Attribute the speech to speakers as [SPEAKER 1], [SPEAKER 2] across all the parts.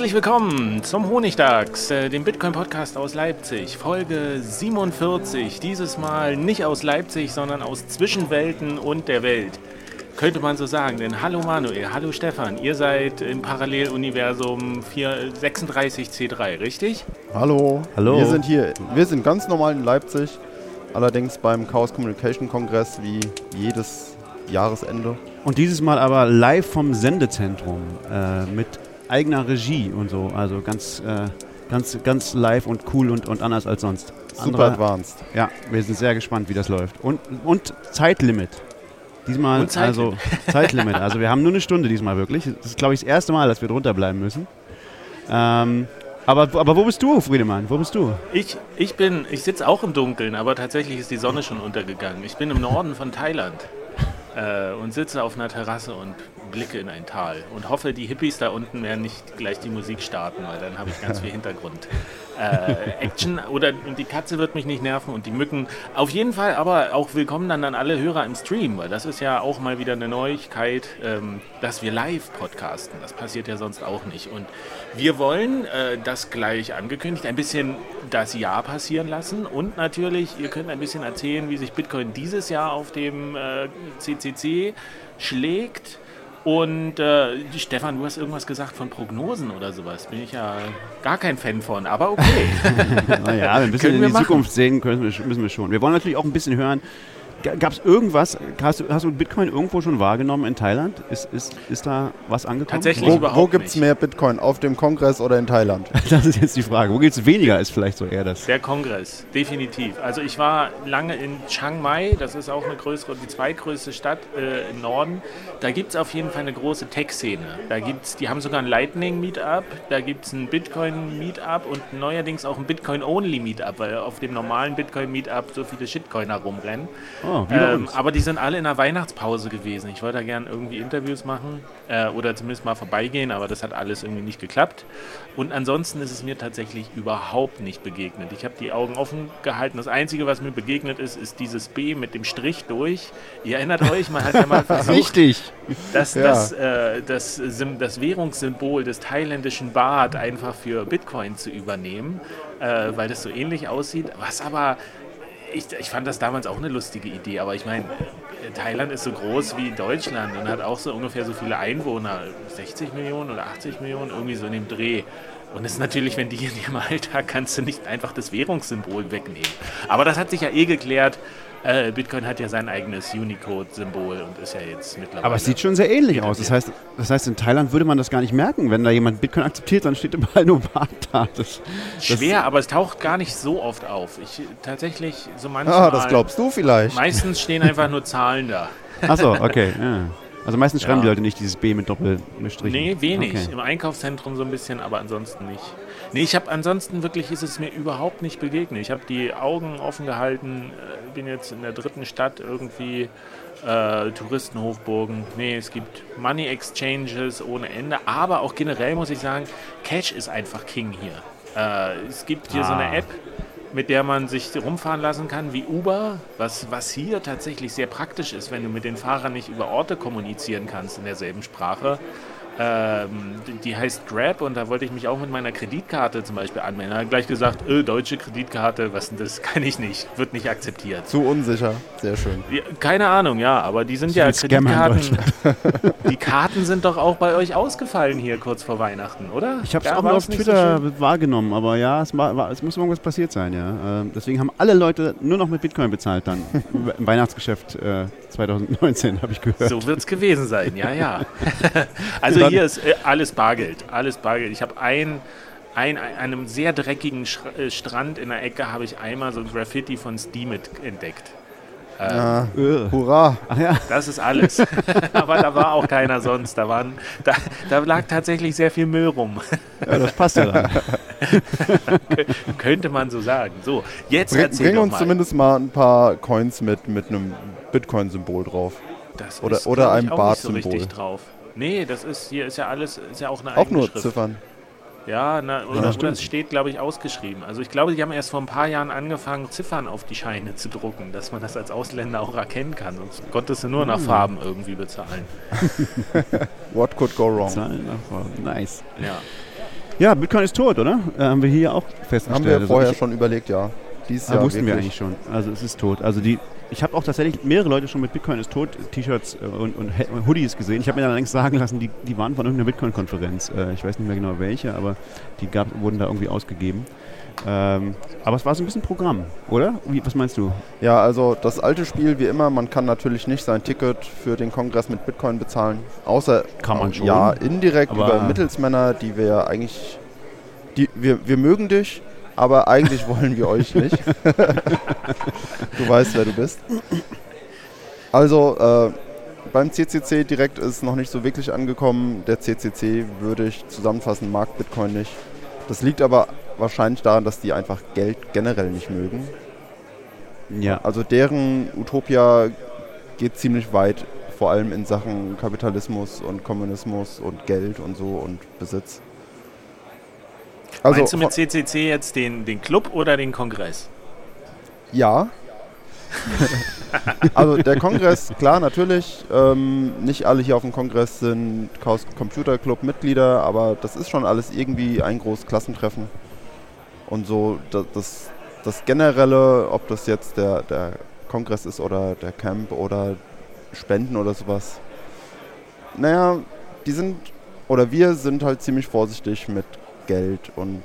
[SPEAKER 1] Herzlich willkommen zum Honigdachs, äh, dem Bitcoin-Podcast aus Leipzig, Folge 47. Dieses Mal nicht aus Leipzig, sondern aus Zwischenwelten und der Welt. Könnte man so sagen, denn hallo Manuel, hallo Stefan, ihr seid im Paralleluniversum 36C3, richtig?
[SPEAKER 2] Hallo. Hallo. Wir sind hier, wir sind ganz normal in Leipzig, allerdings beim Chaos Communication Kongress wie jedes Jahresende.
[SPEAKER 3] Und dieses Mal aber live vom Sendezentrum äh, mit eigener Regie und so. Also ganz, äh, ganz, ganz live und cool und, und anders als sonst.
[SPEAKER 2] Super Andere, advanced.
[SPEAKER 3] Ja, wir sind sehr gespannt, wie das läuft. Und, und Zeitlimit. Diesmal, und Zeitlimit. also Zeitlimit. Also wir haben nur eine Stunde diesmal wirklich. Das ist, glaube ich, das erste Mal, dass wir drunter bleiben müssen. Ähm, aber, aber wo bist du, Friedemann? Wo bist du?
[SPEAKER 1] Ich, ich bin, ich sitze auch im Dunkeln, aber tatsächlich ist die Sonne schon untergegangen. Ich bin im Norden von Thailand äh, und sitze auf einer Terrasse und blicke in ein Tal und hoffe, die Hippies da unten werden nicht gleich die Musik starten, weil dann habe ich ganz viel Hintergrund. Äh, Action oder die Katze wird mich nicht nerven und die Mücken. Auf jeden Fall aber auch willkommen dann an alle Hörer im Stream, weil das ist ja auch mal wieder eine Neuigkeit, ähm, dass wir live podcasten. Das passiert ja sonst auch nicht. Und wir wollen äh, das gleich angekündigt, ein bisschen das Jahr passieren lassen und natürlich, ihr könnt ein bisschen erzählen, wie sich Bitcoin dieses Jahr auf dem äh, CCC schlägt. Und äh, Stefan, du hast irgendwas gesagt von Prognosen oder sowas. Bin ich ja gar kein Fan von, aber okay.
[SPEAKER 3] naja, ein bisschen in die machen. Zukunft sehen können, müssen wir schon. Wir wollen natürlich auch ein bisschen hören, Gab es irgendwas, hast du, hast du Bitcoin irgendwo schon wahrgenommen in Thailand? Ist, ist, ist da was angekommen?
[SPEAKER 2] Tatsächlich wo, Wo gibt es mehr Bitcoin? Auf dem Kongress oder in Thailand?
[SPEAKER 3] Das ist jetzt die Frage. Wo gibt es weniger, ist vielleicht so eher das.
[SPEAKER 1] Der Kongress, definitiv. Also ich war lange in Chiang Mai, das ist auch eine größere, die zweitgrößte Stadt äh, im Norden. Da gibt es auf jeden Fall eine große Tech-Szene. Da gibt's, die haben sogar ein Lightning-Meetup, da gibt es ein Bitcoin-Meetup und neuerdings auch ein Bitcoin-Only-Meetup, weil auf dem normalen Bitcoin-Meetup so viele Shitcoiner rumrennen. Oh. Oh, ähm, aber die sind alle in der Weihnachtspause gewesen. Ich wollte da gerne irgendwie Interviews machen äh, oder zumindest mal vorbeigehen, aber das hat alles irgendwie nicht geklappt. Und ansonsten ist es mir tatsächlich überhaupt nicht begegnet. Ich habe die Augen offen gehalten. Das Einzige, was mir begegnet ist, ist dieses B mit dem Strich durch. Ihr erinnert euch, man hat ja mal versucht,
[SPEAKER 3] Richtig.
[SPEAKER 1] Das, ja. das, äh, das, das, Währungssymbol des thailändischen Baht einfach für Bitcoin zu übernehmen, äh, weil das so ähnlich aussieht, was aber ich, ich fand das damals auch eine lustige Idee, aber ich meine, Thailand ist so groß wie Deutschland und hat auch so ungefähr so viele Einwohner, 60 Millionen oder 80 Millionen, irgendwie so in dem Dreh. Und es ist natürlich, wenn die in ihrem Alltag kannst du nicht einfach das Währungssymbol wegnehmen. Aber das hat sich ja eh geklärt. Äh, Bitcoin hat ja sein eigenes Unicode-Symbol und ist ja jetzt mittlerweile.
[SPEAKER 3] Aber es sieht schon sehr ähnlich aus. Das heißt, das heißt, in Thailand würde man das gar nicht merken. Wenn da jemand Bitcoin akzeptiert, dann steht überall nur Bart da. Das,
[SPEAKER 1] Schwer, aber es taucht gar nicht so oft auf. Ich tatsächlich so
[SPEAKER 2] ah, manchmal. Ah, das glaubst du vielleicht.
[SPEAKER 1] Meistens stehen einfach nur Zahlen da.
[SPEAKER 3] Achso, okay. Ja. Also meistens schreiben ja. die Leute nicht dieses B mit Doppelstrichen.
[SPEAKER 1] Nee, wenig. Okay. Im Einkaufszentrum so ein bisschen, aber ansonsten nicht. Nee, ich habe ansonsten wirklich ist es mir überhaupt nicht begegnet. Ich habe die Augen offen gehalten, äh, bin jetzt in der dritten Stadt irgendwie äh, Touristenhochburgen. Nee, es gibt Money Exchanges ohne Ende, aber auch generell muss ich sagen, Cash ist einfach King hier. Äh, es gibt hier ah. so eine ah. App, mit der man sich rumfahren lassen kann, wie Uber, was, was hier tatsächlich sehr praktisch ist, wenn du mit den Fahrern nicht über Orte kommunizieren kannst in derselben Sprache ähm, die heißt Grab und da wollte ich mich auch mit meiner Kreditkarte zum Beispiel anmelden. Da hat gleich gesagt, öh, deutsche Kreditkarte, was denn das? Kann ich nicht, wird nicht akzeptiert.
[SPEAKER 2] Zu unsicher, sehr schön.
[SPEAKER 1] Ja, keine Ahnung, ja, aber die sind ja Kreditkarten. die Karten sind doch auch bei euch ausgefallen hier kurz vor Weihnachten, oder?
[SPEAKER 3] Ich habe es auch mal auf Twitter so wahrgenommen, aber ja, es, war, war, es muss irgendwas passiert sein, ja. Ähm, deswegen haben alle Leute nur noch mit Bitcoin bezahlt dann im Weihnachtsgeschäft äh, 2019, habe ich gehört.
[SPEAKER 1] So wird es gewesen sein, ja, ja. also hier ist äh, alles Bargeld, alles Bargeld. Ich habe ein, ein, an einem sehr dreckigen äh, Strand in der Ecke habe ich einmal so ein Graffiti von Steam entdeckt.
[SPEAKER 2] Ähm, ja, äh. hurra!
[SPEAKER 1] Ach ja. Das ist alles. Aber da war auch keiner sonst. Da, waren, da, da lag tatsächlich sehr viel Müll rum.
[SPEAKER 3] Ja, das passt ja dann.
[SPEAKER 1] Könnte man so sagen. So, jetzt
[SPEAKER 2] bring, erzähl Bring uns mal. zumindest mal ein paar Coins mit, mit einem Bitcoin-Symbol drauf.
[SPEAKER 1] Das
[SPEAKER 2] oder
[SPEAKER 1] ist,
[SPEAKER 2] oder einem Bart-Symbol.
[SPEAKER 1] So drauf. Nee, das ist hier ist ja alles, ist ja auch eine
[SPEAKER 2] Auch nur Schrift. Ziffern.
[SPEAKER 1] Ja, na, oder, ja, oder es steht, glaube ich, ausgeschrieben. Also ich glaube, die haben erst vor ein paar Jahren angefangen, Ziffern auf die Scheine zu drucken, dass man das als Ausländer auch erkennen kann. Sonst konntest du nur nach hm. Farben irgendwie bezahlen.
[SPEAKER 2] What could go wrong?
[SPEAKER 3] Nice.
[SPEAKER 1] Ja.
[SPEAKER 3] Ja, Bitcoin ist tot, oder? Äh, haben wir hier auch festgestellt.
[SPEAKER 2] Haben wir also vorher schon überlegt, ja.
[SPEAKER 3] Dies ah, Jahr wussten wirklich. wir eigentlich schon. Also es ist tot. Also die ich habe auch tatsächlich mehrere Leute schon mit Bitcoin ist tot T-Shirts äh, und, und, Hoodies gesehen. Ich habe mir allerdings sagen lassen, die, die waren von irgendeiner Bitcoin-Konferenz. Äh, ich weiß nicht mehr genau welche, aber die gab, wurden da irgendwie ausgegeben. Ähm, aber es war so ein bisschen Programm, oder? Wie, was meinst du?
[SPEAKER 2] Ja, also das alte Spiel wie immer, man kann natürlich nicht sein Ticket für den Kongress mit Bitcoin bezahlen. Außer
[SPEAKER 3] kann man schon.
[SPEAKER 2] Ja, indirekt über Mittelsmänner, die wir ja eigentlich. Die, wir, wir mögen dich, aber eigentlich wollen wir euch nicht. du weißt, wer du bist. Also, äh, beim CCC direkt ist noch nicht so wirklich angekommen. Der CCC würde ich zusammenfassen, mag Bitcoin nicht. Das liegt aber wahrscheinlich daran, dass die einfach Geld generell nicht mögen.
[SPEAKER 3] Ja.
[SPEAKER 2] Also deren Utopia geht ziemlich weit, vor allem in Sachen Kapitalismus und Kommunismus und Geld und so und Besitz.
[SPEAKER 1] Also, Meinst du mit CCC jetzt den, den Club oder den Kongress?
[SPEAKER 2] Ja. also der Kongress, klar, natürlich. Ähm, nicht alle hier auf dem Kongress sind Chaos Computer Club Mitglieder, aber das ist schon alles irgendwie ein großes Klassentreffen. Und so das, das, das generelle, ob das jetzt der, der Kongress ist oder der Camp oder Spenden oder sowas. Naja, die sind, oder wir sind halt ziemlich vorsichtig mit Geld und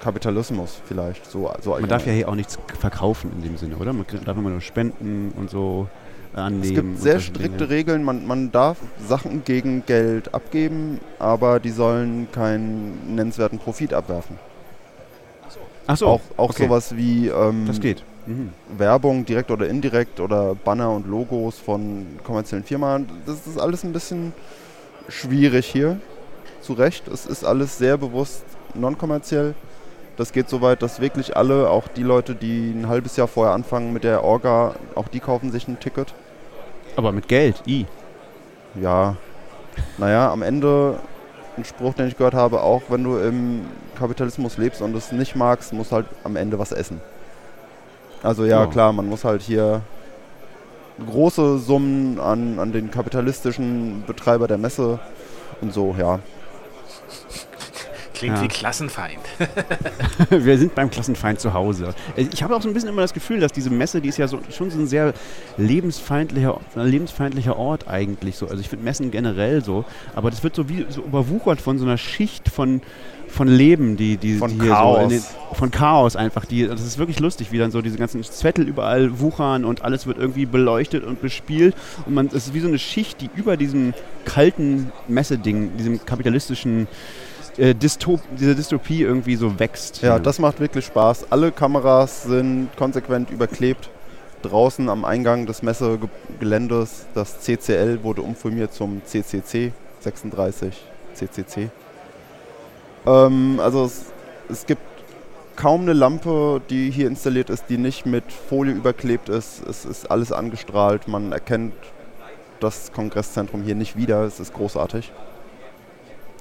[SPEAKER 2] Kapitalismus vielleicht. So, so
[SPEAKER 3] man darf ja hier auch nichts verkaufen in dem Sinne, oder? Man darf immer nur spenden und so annehmen.
[SPEAKER 2] Es gibt sehr strikte Dinge. Regeln. Man, man darf Sachen gegen Geld abgeben, aber die sollen keinen nennenswerten Profit abwerfen.
[SPEAKER 3] Ach so.
[SPEAKER 2] Auch, auch okay. sowas wie
[SPEAKER 3] ähm, das geht.
[SPEAKER 2] Mhm. Werbung, direkt oder indirekt, oder Banner und Logos von kommerziellen Firmen. Das ist alles ein bisschen schwierig hier zu Recht. Es ist alles sehr bewusst non-kommerziell. Das geht so weit, dass wirklich alle, auch die Leute, die ein halbes Jahr vorher anfangen mit der Orga, auch die kaufen sich ein Ticket.
[SPEAKER 3] Aber mit Geld, i.
[SPEAKER 2] Ja. Naja, am Ende ein Spruch, den ich gehört habe, auch wenn du im Kapitalismus lebst und es nicht magst, musst halt am Ende was essen. Also ja, oh. klar, man muss halt hier große Summen an, an den kapitalistischen Betreiber der Messe und so, ja.
[SPEAKER 1] Klingt ja. wie Klassenfeind.
[SPEAKER 3] Wir sind beim Klassenfeind zu Hause. Ich habe auch so ein bisschen immer das Gefühl, dass diese Messe, die ist ja so, schon so ein sehr lebensfeindlicher, lebensfeindlicher Ort eigentlich so. Also ich finde Messen generell so, aber das wird so wie so überwuchert von so einer Schicht von von Leben, die, die,
[SPEAKER 2] von
[SPEAKER 3] die
[SPEAKER 2] hier Chaos. so
[SPEAKER 3] den, von Chaos einfach. Die, das ist wirklich lustig, wie dann so diese ganzen Zettel überall wuchern und alles wird irgendwie beleuchtet und bespielt. Und man, es ist wie so eine Schicht, die über diesem kalten Messeding, diesem kapitalistischen äh, Dystop diese Dystopie irgendwie so wächst.
[SPEAKER 2] Ja, das macht wirklich Spaß. Alle Kameras sind konsequent überklebt. Draußen am Eingang des Messegeländes, das CCL wurde umfirmiert zum CCC 36 CCC. Ähm, also es, es gibt kaum eine Lampe, die hier installiert ist, die nicht mit Folie überklebt ist. Es ist alles angestrahlt. Man erkennt das Kongresszentrum hier nicht wieder. Es ist großartig.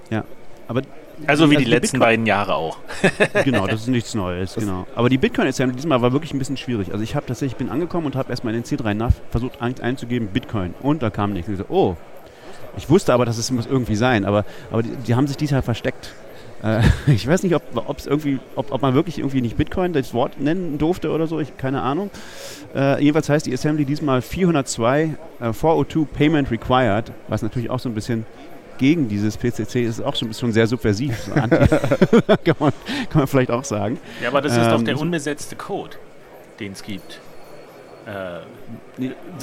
[SPEAKER 3] Ja, aber
[SPEAKER 1] also wie also die letzten Bitcoin beiden Jahre auch.
[SPEAKER 3] genau, das ist nichts Neues, das genau. Aber die Bitcoin-Assembly diesmal war wirklich ein bisschen schwierig. Also ich habe tatsächlich, bin angekommen und habe erstmal in den C3 NAV versucht ein, einzugeben Bitcoin und da kam nichts. Ich so, oh, Ich wusste aber, dass es muss irgendwie sein, aber, aber die, die haben sich diesmal versteckt. Äh, ich weiß nicht, ob, irgendwie, ob, ob man wirklich irgendwie nicht Bitcoin das Wort nennen durfte oder so, ich, keine Ahnung. Äh, jedenfalls heißt die Assembly diesmal 402 äh, 402 Payment Required, was natürlich auch so ein bisschen gegen dieses PCC ist auch schon, schon sehr subversiv. kann, man, kann, man, vielleicht auch sagen.
[SPEAKER 1] Ja, aber das ist ähm, doch der unbesetzte Code, den es gibt.
[SPEAKER 3] Äh,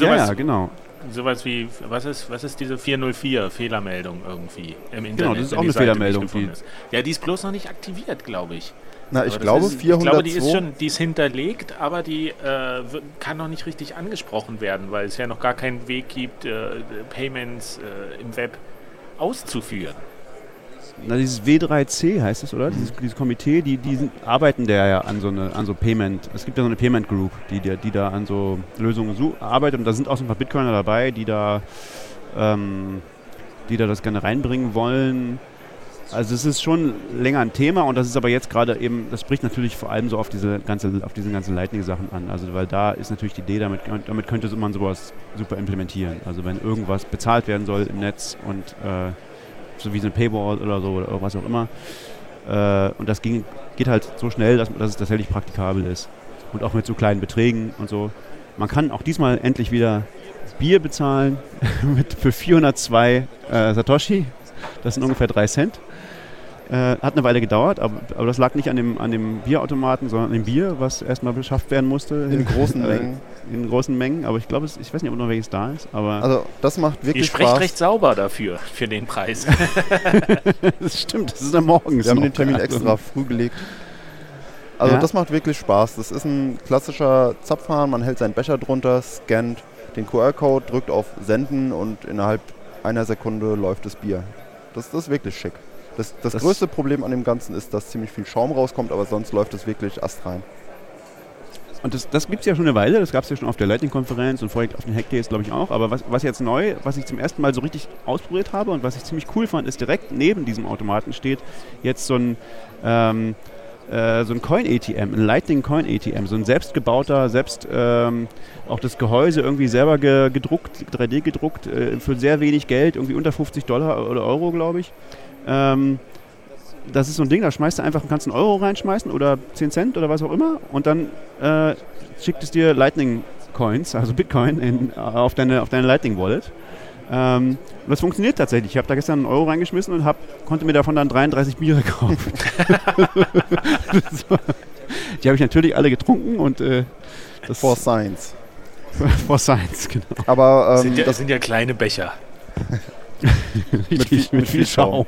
[SPEAKER 3] ja, ja, genau
[SPEAKER 1] sowas wie, was ist, was ist diese 404 Fehlermeldung irgendwie im Internet?
[SPEAKER 3] Genau, das ist auch eine Seite, Fehlermeldung.
[SPEAKER 1] Die ja, die ist bloß noch nicht aktiviert, glaube ich.
[SPEAKER 2] Na, ich glaube, ist, 402. Ich glaube,
[SPEAKER 1] die ist schon, die ist hinterlegt, aber die äh, kann noch nicht richtig angesprochen werden, weil es ja noch gar keinen Weg gibt, äh, Payments äh, im Web auszuführen.
[SPEAKER 3] Na, dieses W3C heißt es, oder? Dieses, dieses Komitee, die, die sind, arbeiten da ja an so, eine, an so Payment. Es gibt ja so eine Payment Group, die, die, die da an so Lösungen so arbeitet. Und da sind auch so ein paar Bitcoiner dabei, die da, ähm, die da das gerne reinbringen wollen. Also es ist schon länger ein Thema und das ist aber jetzt gerade eben, das spricht natürlich vor allem so auf diese ganze, auf diese ganzen Lightning-Sachen an. Also weil da ist natürlich die Idee, damit, damit könnte man sowas super implementieren. Also wenn irgendwas bezahlt werden soll im Netz und äh, so wie so eine Paywall oder so oder was auch immer. Äh, und das ging, geht halt so schnell, dass, dass es tatsächlich praktikabel ist. Und auch mit so kleinen Beträgen und so. Man kann auch diesmal endlich wieder Bier bezahlen mit, für 402 äh, Satoshi. Das sind ungefähr 3 Cent. Äh, hat eine Weile gedauert, aber, aber, das lag nicht an dem, an dem Bierautomaten, sondern an dem Bier, was erstmal beschafft werden musste.
[SPEAKER 2] In großen äh, Mengen.
[SPEAKER 3] In großen Mengen, aber ich glaube, ich weiß nicht, ob noch welches da ist. Aber
[SPEAKER 2] also das macht wirklich
[SPEAKER 1] Ihr sprecht
[SPEAKER 2] Spaß.
[SPEAKER 1] recht sauber dafür, für den Preis.
[SPEAKER 3] das stimmt, das ist am morgens.
[SPEAKER 2] Wir haben den Termin extra früh gelegt. Also ja? das macht wirklich Spaß. Das ist ein klassischer Zapfhahn, man hält seinen Becher drunter, scannt den QR-Code, drückt auf Senden und innerhalb einer Sekunde läuft das Bier. Das, das ist wirklich schick. Das, das, das größte Problem an dem Ganzen ist, dass ziemlich viel Schaum rauskommt, aber sonst läuft es wirklich astrein.
[SPEAKER 3] Und das, das gibt es ja schon eine Weile, das gab es ja schon auf der Lightning-Konferenz und vorher auf den Hackdays, glaube ich, auch. Aber was, was jetzt neu, was ich zum ersten Mal so richtig ausprobiert habe und was ich ziemlich cool fand, ist direkt neben diesem Automaten steht jetzt so ein, ähm, äh, so ein Coin-ATM, ein Lightning-Coin-ATM, so ein selbstgebauter, selbst ähm, auch das Gehäuse irgendwie selber ge gedruckt, 3D gedruckt, äh, für sehr wenig Geld, irgendwie unter 50 Dollar oder Euro, glaube ich. Ähm, das ist so ein Ding, da schmeißt du einfach, kannst einen Euro reinschmeißen oder 10 Cent oder was auch immer und dann äh, schickt es dir Lightning Coins, also Bitcoin, in, auf, deine, auf deine Lightning Wallet. Ähm, und das funktioniert tatsächlich. Ich habe da gestern einen Euro reingeschmissen und hab, konnte mir davon dann 33 Biere kaufen. Die habe ich natürlich alle getrunken und äh,
[SPEAKER 2] das For Science.
[SPEAKER 3] For Science, genau.
[SPEAKER 2] Aber
[SPEAKER 1] ähm, sind ja, das sind ja kleine Becher.
[SPEAKER 3] mit, viel, mit, viel Schaum.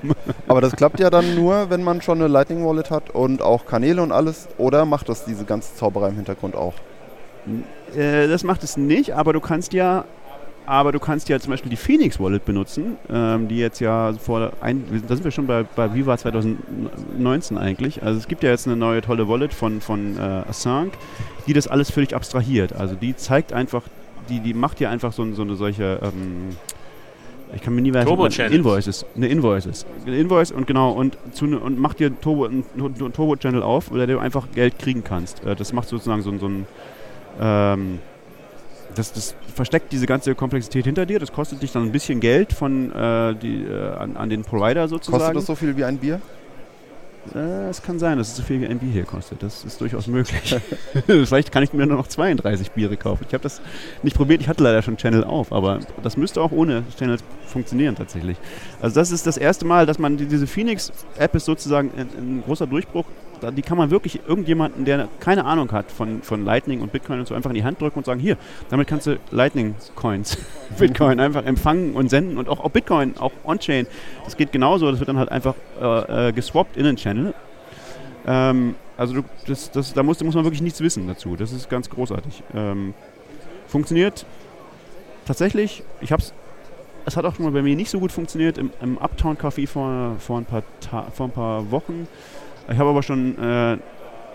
[SPEAKER 2] Aber das klappt ja dann nur, wenn man schon eine Lightning Wallet hat und auch Kanäle und alles. Oder macht das diese ganze Zauberei im Hintergrund auch?
[SPEAKER 3] Äh, das macht es nicht, aber du kannst ja aber du kannst ja zum Beispiel die Phoenix Wallet benutzen, ähm, die jetzt ja vor ein, da sind wir schon bei, bei Viva 2019 eigentlich. Also es gibt ja jetzt eine neue tolle Wallet von, von äh, Assange, die das alles völlig abstrahiert. Also die zeigt einfach, die, die macht ja einfach so, so eine solche ähm, ich kann mir nie
[SPEAKER 1] merken, Turbo
[SPEAKER 3] Invoices, eine Invoices, eine Invoice und genau und, zu, ne, und mach dir Turbo, einen Turbo Channel auf, oder du einfach Geld kriegen kannst. Äh, das macht sozusagen so, so ein ähm, das, das, versteckt diese ganze Komplexität hinter dir. Das kostet dich dann ein bisschen Geld von äh, die, äh, an, an, den Provider sozusagen.
[SPEAKER 2] Kostet das so viel wie ein Bier?
[SPEAKER 3] Es kann sein, dass es so viel ein Bier hier kostet. Das ist durchaus möglich. Vielleicht kann ich mir nur noch 32 Biere kaufen. Ich habe das nicht probiert. Ich hatte leider schon Channel auf, aber das müsste auch ohne Channel funktionieren tatsächlich. Also das ist das erste Mal, dass man diese Phoenix-App ist sozusagen ein, ein großer Durchbruch die kann man wirklich irgendjemanden, der keine Ahnung hat von, von Lightning und Bitcoin und so, einfach in die Hand drücken und sagen, hier, damit kannst du Lightning-Coins, Bitcoin einfach empfangen und senden und auch, auch Bitcoin, auch On-Chain. Das geht genauso, das wird dann halt einfach äh, äh, geswappt in den Channel. Ähm, also du, das, das, da muss, muss man wirklich nichts wissen dazu. Das ist ganz großartig. Ähm, funktioniert tatsächlich, ich habe es es hat auch schon mal bei mir nicht so gut funktioniert im, im Uptown Café vor, vor, vor ein paar Wochen. Ich habe aber schon äh,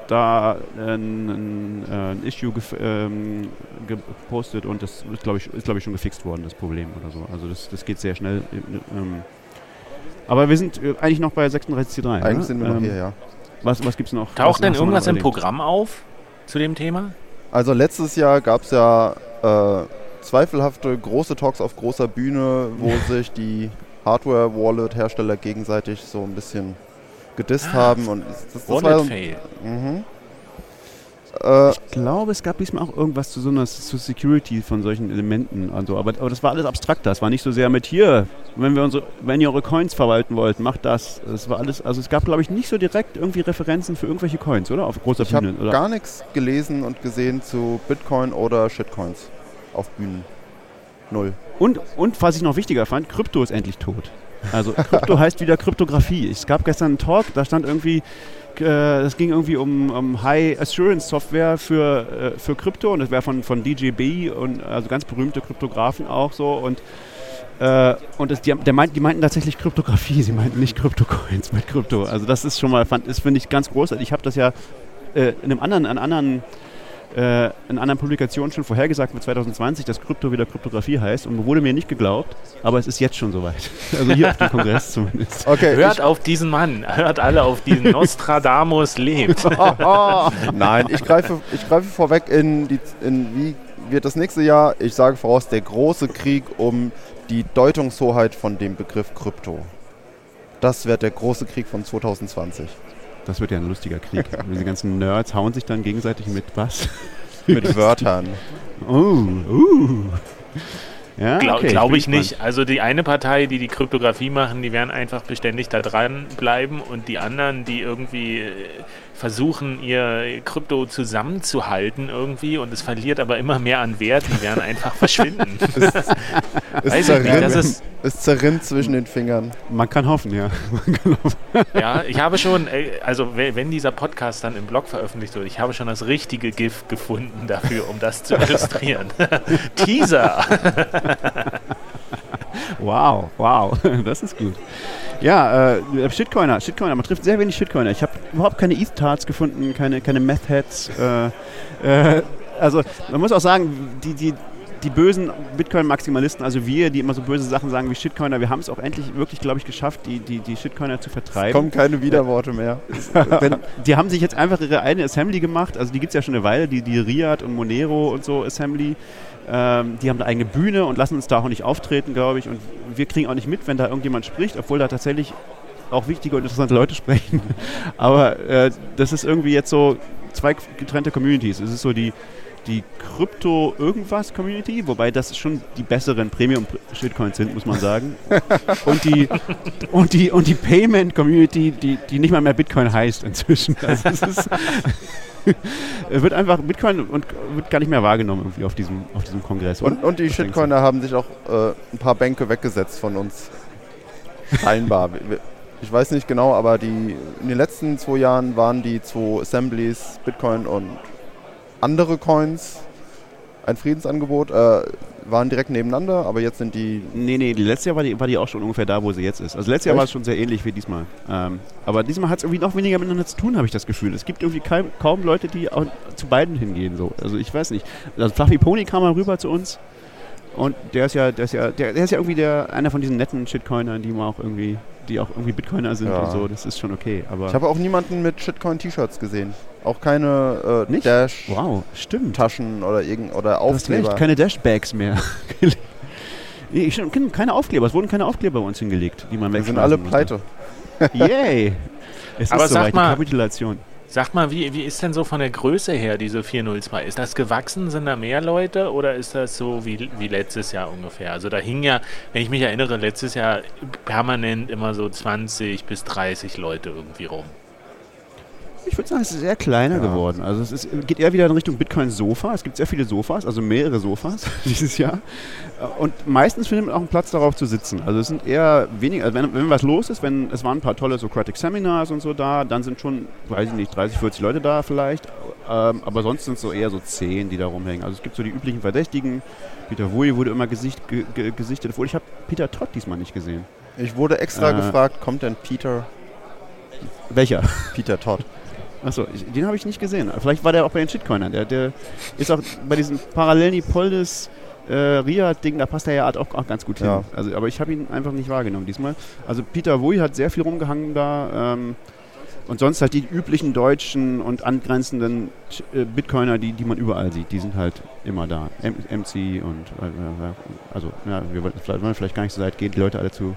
[SPEAKER 3] da ein, ein, äh, ein Issue ähm, gepostet und das ist, glaube ich, ist, glaub ich, schon gefixt worden, das Problem oder so. Also das, das geht sehr schnell. Ähm, aber wir sind äh, eigentlich noch bei 36C3.
[SPEAKER 2] Eigentlich ne? sind wir noch ähm, hier, ja.
[SPEAKER 3] Was, was gibt es noch?
[SPEAKER 1] Taucht denn irgendwas im Programm auf zu dem Thema?
[SPEAKER 2] Also letztes Jahr gab es ja äh, zweifelhafte große Talks auf großer Bühne, wo sich die Hardware-Wallet-Hersteller gegenseitig so ein bisschen gedisst ah, haben. Und das,
[SPEAKER 1] das Wallet war, Fail. Mhm.
[SPEAKER 3] Äh, ich glaube, es gab diesmal auch irgendwas zu so einer zu Security von solchen Elementen. Also, aber, aber das war alles abstrakter. Das war nicht so sehr mit hier, wenn wir unsere, wenn ihr eure Coins verwalten wollt, macht das. Es war alles, also es gab, glaube ich, nicht so direkt irgendwie Referenzen für irgendwelche Coins, oder? Auf großer
[SPEAKER 2] ich Bühne. Ich habe gar nichts gelesen und gesehen zu Bitcoin oder Shitcoins auf Bühnen. Null.
[SPEAKER 3] Und, und was ich noch wichtiger fand, Krypto ist endlich tot. Also Krypto heißt wieder Kryptographie. Es gab gestern einen Talk, da stand irgendwie es äh, ging irgendwie um, um High Assurance Software für, äh, für Krypto und das wäre von, von DJB und also ganz berühmte Kryptografen auch so und äh, und das, die, der meint, die meinten tatsächlich Kryptographie, sie meinten nicht Kryptocoins mit Krypto. Also das ist schon mal, fand, finde ich ganz großartig. Ich habe das ja äh, in einem anderen, einem anderen äh, in anderen Publikationen schon vorhergesagt für 2020, dass Krypto wieder Kryptographie heißt und wurde mir nicht geglaubt, aber es ist jetzt schon soweit. Also hier auf dem Kongress zumindest.
[SPEAKER 1] Okay, hört auf diesen Mann, hört alle auf diesen Nostradamus lebt.
[SPEAKER 2] Nein, ich greife, ich greife vorweg in, die, in wie wird das nächste Jahr, ich sage voraus, der große Krieg um die Deutungshoheit von dem Begriff Krypto. Das wird der große Krieg von 2020.
[SPEAKER 3] Das wird ja ein lustiger Krieg. Diese ganzen Nerds hauen sich dann gegenseitig mit was?
[SPEAKER 2] mit Wörtern.
[SPEAKER 1] Oh, uh. Ja, Glaube okay, glaub ich nicht. Also die eine Partei, die die Kryptographie machen, die werden einfach beständig da dran bleiben und die anderen, die irgendwie äh, versuchen, ihr Krypto zusammenzuhalten irgendwie und es verliert aber immer mehr an Wert, die werden einfach verschwinden. es,
[SPEAKER 2] es, zerrinnt, nicht, ist, es zerrinnt zwischen den Fingern.
[SPEAKER 3] Man kann hoffen, ja. Kann
[SPEAKER 1] hoffen. Ja, ich habe schon, äh, also wenn dieser Podcast dann im Blog veröffentlicht wird, ich habe schon das richtige Gift gefunden dafür, um das zu illustrieren. Teaser!
[SPEAKER 3] Wow, wow, das ist gut. Ja, äh, Shitcoiner, Shitcoiner, man trifft sehr wenig Shitcoiner. Ich habe überhaupt keine ETH-Tarts gefunden, keine, keine Meth-Heads. Äh, äh, also man muss auch sagen, die, die, die bösen Bitcoin-Maximalisten, also wir, die immer so böse Sachen sagen wie Shitcoiner, wir haben es auch endlich wirklich, glaube ich, geschafft, die, die, die Shitcoiner zu vertreiben. Es
[SPEAKER 2] kommen keine Widerworte mehr.
[SPEAKER 3] Die haben sich jetzt einfach ihre eigene Assembly gemacht, also die gibt es ja schon eine Weile, die, die Riad und Monero und so Assembly. Ähm, die haben eine eigene Bühne und lassen uns da auch nicht auftreten, glaube ich. Und wir kriegen auch nicht mit, wenn da irgendjemand spricht, obwohl da tatsächlich auch wichtige und interessante Leute sprechen. Aber äh, das ist irgendwie jetzt so zwei getrennte Communities. Es ist so die, die Krypto-Irgendwas-Community, wobei das schon die besseren Premium-Shitcoins sind, muss man sagen. und die, und die, und die Payment-Community, die, die nicht mal mehr Bitcoin heißt inzwischen. Also es ist wird einfach Bitcoin und wird gar nicht mehr wahrgenommen irgendwie auf diesem, auf diesem Kongress.
[SPEAKER 2] Und, und, die Shitcoiner haben sich auch äh, ein paar Bänke weggesetzt von uns. Scheinbar. ich weiß nicht genau, aber die, in den letzten zwei Jahren waren die zwei Assemblies, Bitcoin und andere Coins ein Friedensangebot. Äh, waren direkt nebeneinander, aber jetzt sind die.
[SPEAKER 3] Nee, nee, die letzte Jahr war die, war die auch schon ungefähr da, wo sie jetzt ist. Also letztes Jahr war es schon sehr ähnlich wie diesmal. Ähm, aber diesmal hat es irgendwie noch weniger miteinander zu tun, habe ich das Gefühl. Es gibt irgendwie kaum, kaum Leute, die auch zu beiden hingehen. So. Also ich weiß nicht. Also Fluffy Pony kam mal rüber zu uns. Und der ist ja, der ist ja, der, der ist ja irgendwie der, einer von diesen netten Shitcoinern, die man auch irgendwie die auch irgendwie Bitcoiner sind ja. und so, das ist schon okay. Aber
[SPEAKER 2] ich habe auch niemanden mit Shitcoin-T-Shirts gesehen. Auch keine äh, Dash
[SPEAKER 3] wow, stimmt.
[SPEAKER 2] Taschen oder irgend oder Aufkleber.
[SPEAKER 3] Recht, keine Dash-Bags mehr. nee, ich, keine Aufkleber, es wurden keine Aufkleber bei uns hingelegt, die man
[SPEAKER 2] Wir sind alle pleite.
[SPEAKER 3] Yay! Es
[SPEAKER 1] Aber
[SPEAKER 3] ist soweit,
[SPEAKER 1] sag mal,
[SPEAKER 3] die Kapitulation.
[SPEAKER 1] Sag mal, wie, wie ist denn so von der Größe her diese 402? Ist das gewachsen? Sind da mehr Leute oder ist das so wie, wie letztes Jahr ungefähr? Also da hing ja, wenn ich mich erinnere, letztes Jahr permanent immer so 20 bis 30 Leute irgendwie rum.
[SPEAKER 3] Ich würde sagen, es ist eher kleiner ja. geworden. Also es ist, geht eher wieder in Richtung Bitcoin-Sofa. Es gibt sehr viele Sofas, also mehrere Sofas dieses Jahr. Und meistens findet man auch einen Platz darauf zu sitzen. Also es sind eher weniger, also wenn, wenn was los ist, wenn es waren ein paar tolle Socratic Seminars und so da, dann sind schon, weiß ich nicht, 30, 40 Leute da vielleicht. Ähm, aber sonst sind es so eher so 10, die da rumhängen. Also es gibt so die üblichen Verdächtigen. Peter Wui wurde immer gesicht, ge, ge, gesichtet, obwohl ich habe Peter Todd diesmal nicht gesehen.
[SPEAKER 2] Ich wurde extra äh, gefragt, kommt denn Peter?
[SPEAKER 3] Welcher?
[SPEAKER 2] Peter Todd.
[SPEAKER 3] Achso, den habe ich nicht gesehen. Vielleicht war der auch bei den Shitcoinern. Der, der ist auch bei diesem Parallelni-Poldes äh, Ria-Ding, da passt er ja auch, auch ganz gut hin. Ja. Also, aber ich habe ihn einfach nicht wahrgenommen diesmal. Also Peter Wui hat sehr viel rumgehangen da. Ähm, und sonst halt die üblichen deutschen und angrenzenden äh, Bitcoiner, die, die man überall sieht, die sind halt immer da. M MC und äh, also ja, wir wollen vielleicht, vielleicht gar nicht so weit gehen, die Leute alle zu,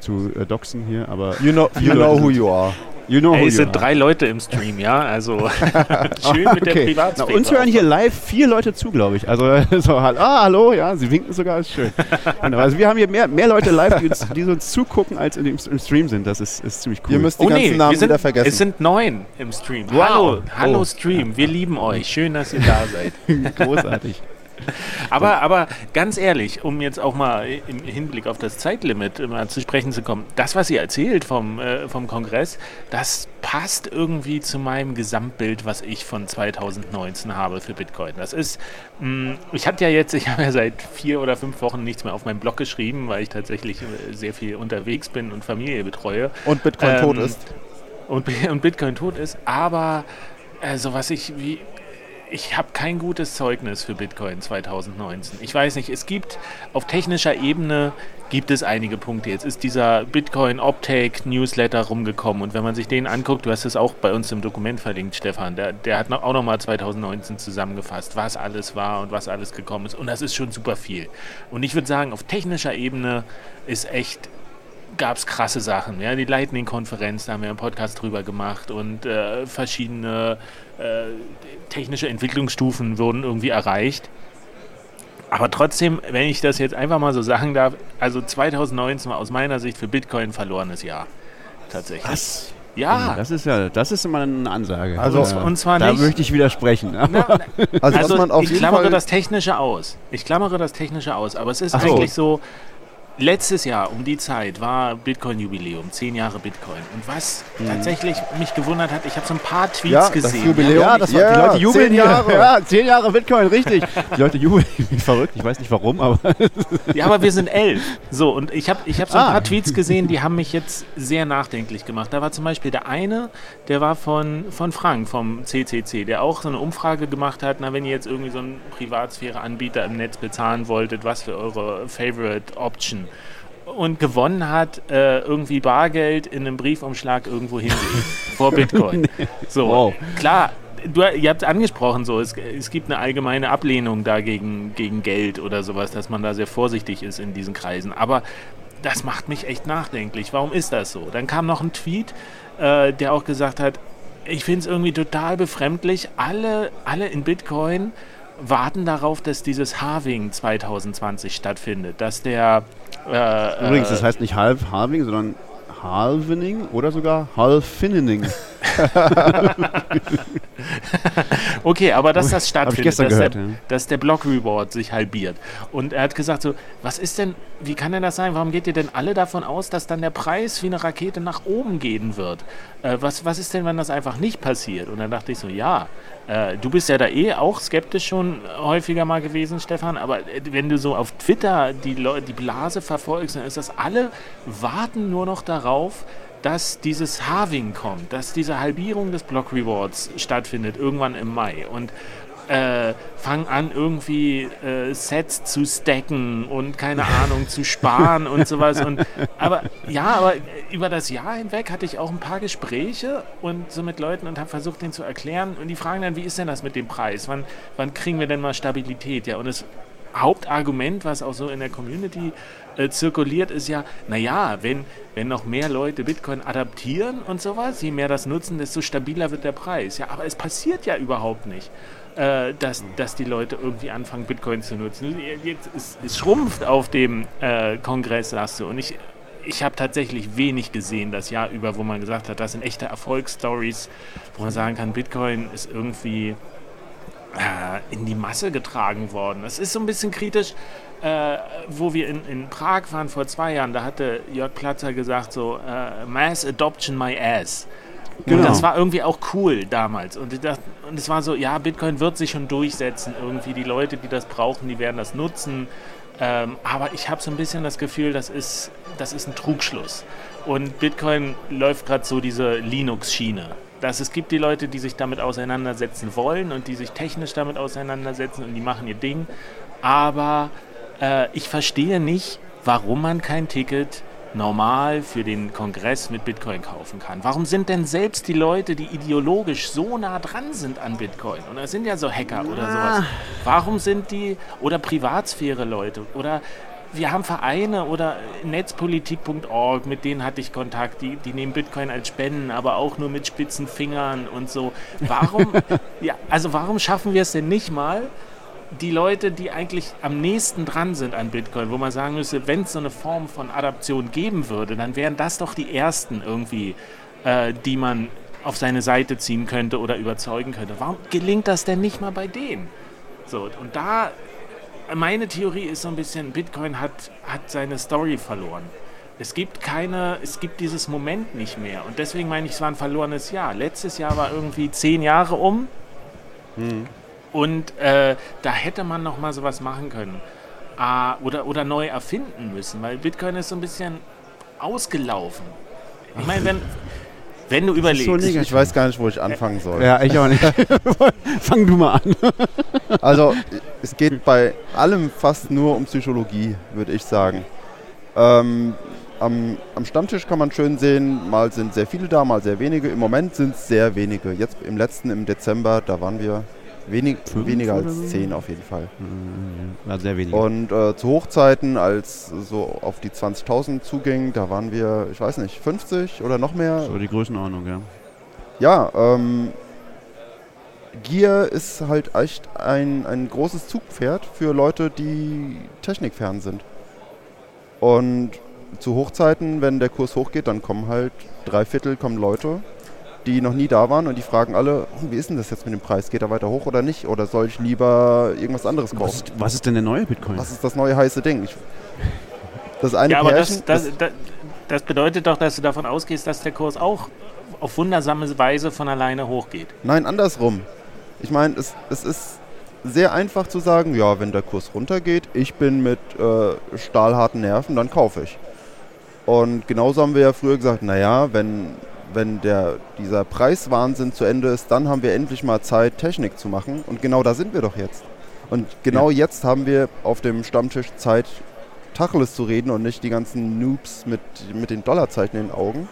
[SPEAKER 3] zu äh, doxen hier, aber
[SPEAKER 2] You know, you know who you are.
[SPEAKER 3] you know
[SPEAKER 1] Ey,
[SPEAKER 3] who
[SPEAKER 1] es
[SPEAKER 3] you
[SPEAKER 1] sind
[SPEAKER 3] are.
[SPEAKER 1] drei Leute im Stream, ja? Also schön mit der
[SPEAKER 3] Okay. Na,
[SPEAKER 1] Privatsphäre.
[SPEAKER 3] uns hören hier live vier Leute zu, glaube ich. Also so, halt, ah, hallo, ja, sie winken sogar, ist schön. Genau, also wir haben hier mehr, mehr Leute live, die uns, die uns zugucken, als in dem, im Stream sind. Das ist, ist ziemlich cool.
[SPEAKER 2] Ihr müsst die
[SPEAKER 1] Oh
[SPEAKER 2] ganzen
[SPEAKER 1] nee,
[SPEAKER 2] Namen
[SPEAKER 1] wir sind,
[SPEAKER 2] wieder vergessen.
[SPEAKER 1] es sind neun im Stream.
[SPEAKER 3] Wow.
[SPEAKER 1] Hallo, hallo
[SPEAKER 3] Oh.
[SPEAKER 1] Stream, wir lieben euch. Schön, dass ihr da seid.
[SPEAKER 3] großartig.
[SPEAKER 1] Aber, aber ganz ehrlich, um jetzt auch mal im Hinblick auf das Zeitlimit mal zu sprechen zu kommen, das, was ihr erzählt vom, äh, vom Kongress, das passt irgendwie zu meinem Gesamtbild, was ich von 2019 habe für Bitcoin. Das ist, mh, ich hatte ja jetzt, ich habe ja seit vier oder fünf Wochen nichts mehr auf meinem Blog geschrieben, weil ich tatsächlich äh, sehr viel unterwegs bin und Familie betreue.
[SPEAKER 2] Und Bitcoin
[SPEAKER 1] Ähm,
[SPEAKER 2] tot ist.
[SPEAKER 1] und, und Bitcoin tot ist, aber also was ich wie ich habe kein gutes Zeugnis für Bitcoin 2019. Ich weiß nicht, es gibt auf technischer Ebene gibt es einige Punkte. Jetzt ist dieser Bitcoin Optake Newsletter rumgekommen und wenn man sich den anguckt, du hast es auch bei uns im Dokument verlinkt, Stefan, der, der hat auch nochmal 2019 zusammengefasst, was alles war und was alles gekommen ist und das ist schon super viel. Und ich würde sagen, auf technischer Ebene ist echt gab es krasse Sachen. Ja, die Lightning-Konferenz, da haben wir einen Podcast drüber gemacht und äh, verschiedene äh, technische Entwicklungsstufen wurden irgendwie erreicht. Aber trotzdem, wenn ich das jetzt einfach mal so sagen darf, also 2019 war aus meiner Sicht für Bitcoin ein verlorenes Jahr. Tatsächlich.
[SPEAKER 3] Was?
[SPEAKER 1] Ja.
[SPEAKER 3] Das ist ja, das ist immer eine Ansage.
[SPEAKER 2] Also-
[SPEAKER 3] Äh,
[SPEAKER 1] und zwar
[SPEAKER 3] da
[SPEAKER 1] nicht-
[SPEAKER 3] möchte ich widersprechen.
[SPEAKER 1] Na, na,
[SPEAKER 2] Also,
[SPEAKER 1] also
[SPEAKER 2] was man auf
[SPEAKER 1] ich
[SPEAKER 2] jeden
[SPEAKER 1] klammere
[SPEAKER 2] Fall
[SPEAKER 1] das Technische aus. Ich klammere das Technische aus, aber es ist
[SPEAKER 3] Ach so.
[SPEAKER 1] eigentlich so, letztes Jahr um die Zeit war Bitcoin-Jubiläum, zehn Jahre Bitcoin. Und was tatsächlich mich gewundert hat, ich habe so ein paar Tweets
[SPEAKER 2] Ja, das
[SPEAKER 1] gesehen.
[SPEAKER 2] Jubiläum.
[SPEAKER 3] Ja, das war,
[SPEAKER 2] Ja,
[SPEAKER 3] die Leute jubeln
[SPEAKER 2] zehn. Jahre.
[SPEAKER 3] Ja, zehn Jahre Bitcoin, richtig. Die Leute jubeln wie verrückt. Ich weiß nicht warum, aber
[SPEAKER 1] Ja, aber wir sind elf. So, und ich habe ich hab so ein
[SPEAKER 3] Ah.
[SPEAKER 1] paar Tweets gesehen, die haben mich jetzt sehr nachdenklich gemacht. Da war zum Beispiel der eine, der war von, von Frank vom CCC, der auch so eine Umfrage gemacht hat, na, wenn ihr jetzt irgendwie so einen Privatsphäre-Anbieter im Netz bezahlen wolltet, was für eure Favorite Option? Und gewonnen hat, äh, irgendwie Bargeld in einem Briefumschlag irgendwo hinlegen vor Bitcoin. So,
[SPEAKER 3] Wow.
[SPEAKER 1] klar, du, ihr habt angesprochen, so, es, es gibt eine allgemeine Ablehnung dagegen gegen Geld oder sowas, dass man da sehr vorsichtig ist in diesen Kreisen. Aber das macht mich echt nachdenklich. Warum ist das so? Dann kam noch ein Tweet, äh, der auch gesagt hat, ich finde es irgendwie total befremdlich, alle, alle in Bitcoin warten darauf, dass dieses Halving 2020 stattfindet, dass der äh,
[SPEAKER 3] übrigens,
[SPEAKER 1] äh,
[SPEAKER 3] das heißt nicht half halving, sondern halvening oder sogar halfinening.
[SPEAKER 1] Okay, aber dass das stattfindet, dass,
[SPEAKER 3] gehört,
[SPEAKER 1] der,
[SPEAKER 3] ja.
[SPEAKER 1] dass der Block Reward sich halbiert. Und er hat gesagt so, was ist denn, wie kann denn das sein? Warum geht ihr denn alle davon aus, dass dann der Preis wie eine Rakete nach oben gehen wird? Äh, was, was ist denn, wenn das einfach nicht passiert? Und dann dachte ich so, ja, äh, du bist ja da eh auch skeptisch schon häufiger mal gewesen, Stefan, aber äh, wenn du so auf Twitter die, Leu die Blase verfolgst, dann ist das alle warten nur noch darauf, dass dieses Halving kommt, dass diese Halbierung des Block Rewards stattfindet, irgendwann im Mai. Und äh, fangen an, irgendwie äh, Sets zu stacken und keine Ahnung, zu sparen und sowas. Und, aber ja, aber über das Jahr hinweg hatte ich auch ein paar Gespräche und so mit Leuten und habe versucht, denen zu erklären. Und die fragen dann, wie ist denn das mit dem Preis? Wann, wann kriegen wir denn mal Stabilität? Ja, und das Hauptargument, was auch so in der Community äh, zirkuliert, ist ja, naja, wenn, wenn noch mehr Leute Bitcoin adaptieren und sowas, je mehr das nutzen, desto stabiler wird der Preis. Ja, aber es passiert ja überhaupt nicht, äh, dass, dass die Leute irgendwie anfangen, Bitcoin zu nutzen. Jetzt, es, es schrumpft auf dem äh, Kongress, sagst du. Und ich, ich habe tatsächlich wenig gesehen das Jahr über, wo man gesagt hat, das sind echte Erfolgsstories, wo man sagen kann, Bitcoin ist irgendwie äh, in die Masse getragen worden. Das ist so ein bisschen kritisch, äh, wo wir in, in Prag waren vor zwei Jahren, da hatte Jörg Platzer gesagt, so äh, Mass Adoption my ass. Und
[SPEAKER 3] Genau.
[SPEAKER 1] das war irgendwie auch cool damals. Und, ich dachte, und es war so, ja, Bitcoin wird sich schon durchsetzen. Irgendwie die Leute, die das brauchen, die werden das nutzen. Ähm, aber ich habe so ein bisschen das Gefühl, das ist, das ist ein Trugschluss. Und Bitcoin läuft gerade so diese Linux-Schiene. Dass es gibt die Leute, die sich damit auseinandersetzen wollen und die sich technisch damit auseinandersetzen und die machen ihr Ding. Aber äh, ich verstehe nicht, warum man kein Ticket normal für den Kongress mit Bitcoin kaufen kann. Warum sind denn selbst die Leute, die ideologisch so nah dran sind an Bitcoin, und das sind ja so Hacker oder sowas, warum sind die, oder Privatsphäre-Leute, oder wir haben Vereine oder netzpolitik.org, mit denen hatte ich Kontakt, die, die nehmen Bitcoin als Spenden, aber auch nur mit spitzen Fingern und so. Warum, ja, also warum schaffen wir es denn nicht mal, die Leute, die eigentlich am nächsten dran sind an Bitcoin, wo man sagen müsste, wenn es so eine Form von Adaption geben würde, dann wären das doch die ersten irgendwie, äh, die man auf seine Seite ziehen könnte oder überzeugen könnte. Warum gelingt das denn nicht mal bei denen? So, und da, meine Theorie ist so ein bisschen, Bitcoin hat, hat seine Story verloren. Es gibt keine, es gibt dieses Moment nicht mehr. Und deswegen meine ich, es war ein verlorenes Jahr. Letztes Jahr war irgendwie zehn Jahre um. Hm. Und äh, da hätte man noch mal sowas machen können. Ah, oder, oder neu erfinden müssen, weil Bitcoin ist so ein bisschen ausgelaufen. Ich meine, wenn, wenn du überlegst. So
[SPEAKER 2] ich weiß gar nicht, wo ich anfangen soll.
[SPEAKER 3] Ja, ich auch nicht. Fang du mal an.
[SPEAKER 2] also, es geht bei allem fast nur um Psychologie, würde ich sagen. Ähm, am, am, Stammtisch kann man schön sehen, mal sind sehr viele da, mal sehr wenige. Im Moment sind es sehr wenige. Jetzt im letzten, im Dezember, da waren wir Wenig, weniger als zehn auf jeden Fall.
[SPEAKER 3] Ja, sehr wenig.
[SPEAKER 2] Und äh, zu Hochzeiten, als so auf die 20.000 zuging, da waren wir, ich weiß nicht, 50 oder noch mehr.
[SPEAKER 3] So die Größenordnung, ja.
[SPEAKER 2] Ja, ähm, Gier ist halt echt ein, ein großes Zugpferd für Leute, die technikfern sind. Und zu Hochzeiten, wenn der Kurs hochgeht, dann kommen halt drei Viertel kommen Leute die noch nie da waren und die fragen alle, hm, wie ist denn das jetzt mit dem Preis? Geht er weiter hoch oder nicht? Oder soll ich lieber irgendwas anderes kaufen?
[SPEAKER 3] Was ist, was ist denn der neue Bitcoin?
[SPEAKER 2] Was ist das neue heiße Ding? Ich,
[SPEAKER 1] das eine ja, aber das, das, das, das bedeutet doch, dass du davon ausgehst, dass der Kurs auch auf wundersame Weise von alleine hochgeht.
[SPEAKER 2] Nein, andersrum. Ich meine, es, es ist sehr einfach zu sagen, ja, wenn der Kurs runtergeht, ich bin mit äh, stahlharten Nerven, dann kaufe ich. Und genauso haben wir ja früher gesagt, naja, wenn wenn der, dieser Preiswahnsinn zu Ende ist, dann haben wir endlich mal Zeit, Technik zu machen. Und genau da sind wir doch jetzt. Und genau ja. jetzt haben wir auf dem Stammtisch Zeit, Tacheles zu reden und nicht die ganzen Noobs mit, mit den Dollarzeichen in den Augen.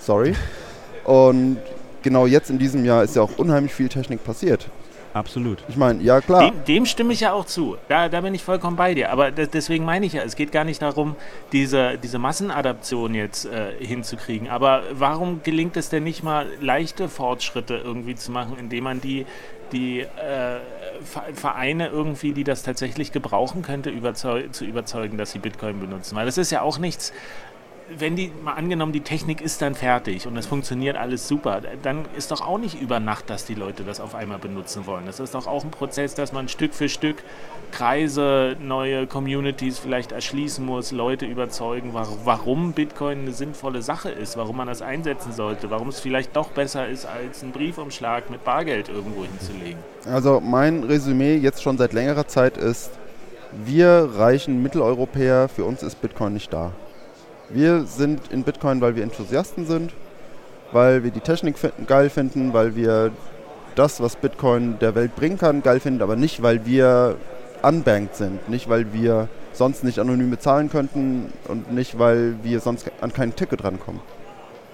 [SPEAKER 2] Sorry. Und genau jetzt in diesem Jahr ist ja auch unheimlich viel Technik passiert.
[SPEAKER 3] Absolut.
[SPEAKER 2] Ich meine, ja klar.
[SPEAKER 1] Dem, dem, stimme ich ja auch zu. Da, da bin ich vollkommen bei dir. Aber deswegen meine ich ja, es geht gar nicht darum, diese, diese Massenadaption jetzt äh, hinzukriegen. Aber warum gelingt es denn nicht mal, leichte Fortschritte irgendwie zu machen, indem man die, die äh, Vereine irgendwie, die das tatsächlich gebrauchen könnte, überzeug zu überzeugen, dass sie Bitcoin benutzen? Weil das ist ja auch nichts wenn die, mal angenommen, die Technik ist dann fertig und es funktioniert alles super, dann ist doch auch nicht über Nacht, dass die Leute das auf einmal benutzen wollen. Das ist doch auch ein Prozess, dass man Stück für Stück Kreise, neue Communities vielleicht erschließen muss, Leute überzeugen, warum Bitcoin eine sinnvolle Sache ist, warum man das einsetzen sollte, warum es vielleicht doch besser ist, als einen Briefumschlag mit Bargeld irgendwo hinzulegen.
[SPEAKER 2] Also mein Resümee jetzt schon seit längerer Zeit ist, wir reichen Mitteleuropäer, für uns ist Bitcoin nicht da. Wir sind in Bitcoin, weil wir Enthusiasten sind, weil wir die Technik geil finden, weil wir das, was Bitcoin der Welt bringen kann, geil finden, aber nicht, weil wir unbanked sind, nicht, weil wir sonst nicht anonym bezahlen könnten und nicht, weil wir sonst an kein Ticket rankommen.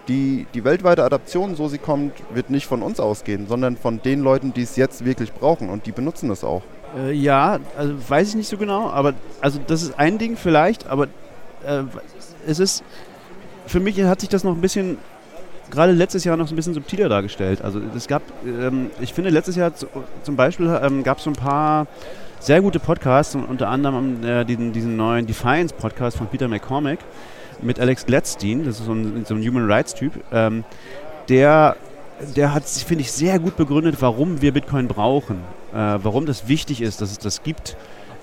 [SPEAKER 2] Die, die weltweite Adaption, so sie kommt, wird nicht von uns ausgehen, sondern von den Leuten, die es jetzt wirklich brauchen und die benutzen es auch.
[SPEAKER 3] Äh, ja, also weiß ich nicht so genau, aber also das ist ein Ding vielleicht, aber äh, es ist, für mich hat sich das noch ein bisschen, gerade letztes Jahr noch ein bisschen subtiler dargestellt. Also es gab, ähm, ich finde letztes Jahr zum Beispiel ähm, gab es so ein paar sehr gute Podcasts, unter anderem äh, diesen, diesen neuen Defiance-Podcast von Peter McCormick mit Alex Gladstein, das ist so ein, so ein Human Rights-Typ, ähm, der, der hat, finde ich, sehr gut begründet, warum wir Bitcoin brauchen, äh, warum das wichtig ist, dass es das gibt,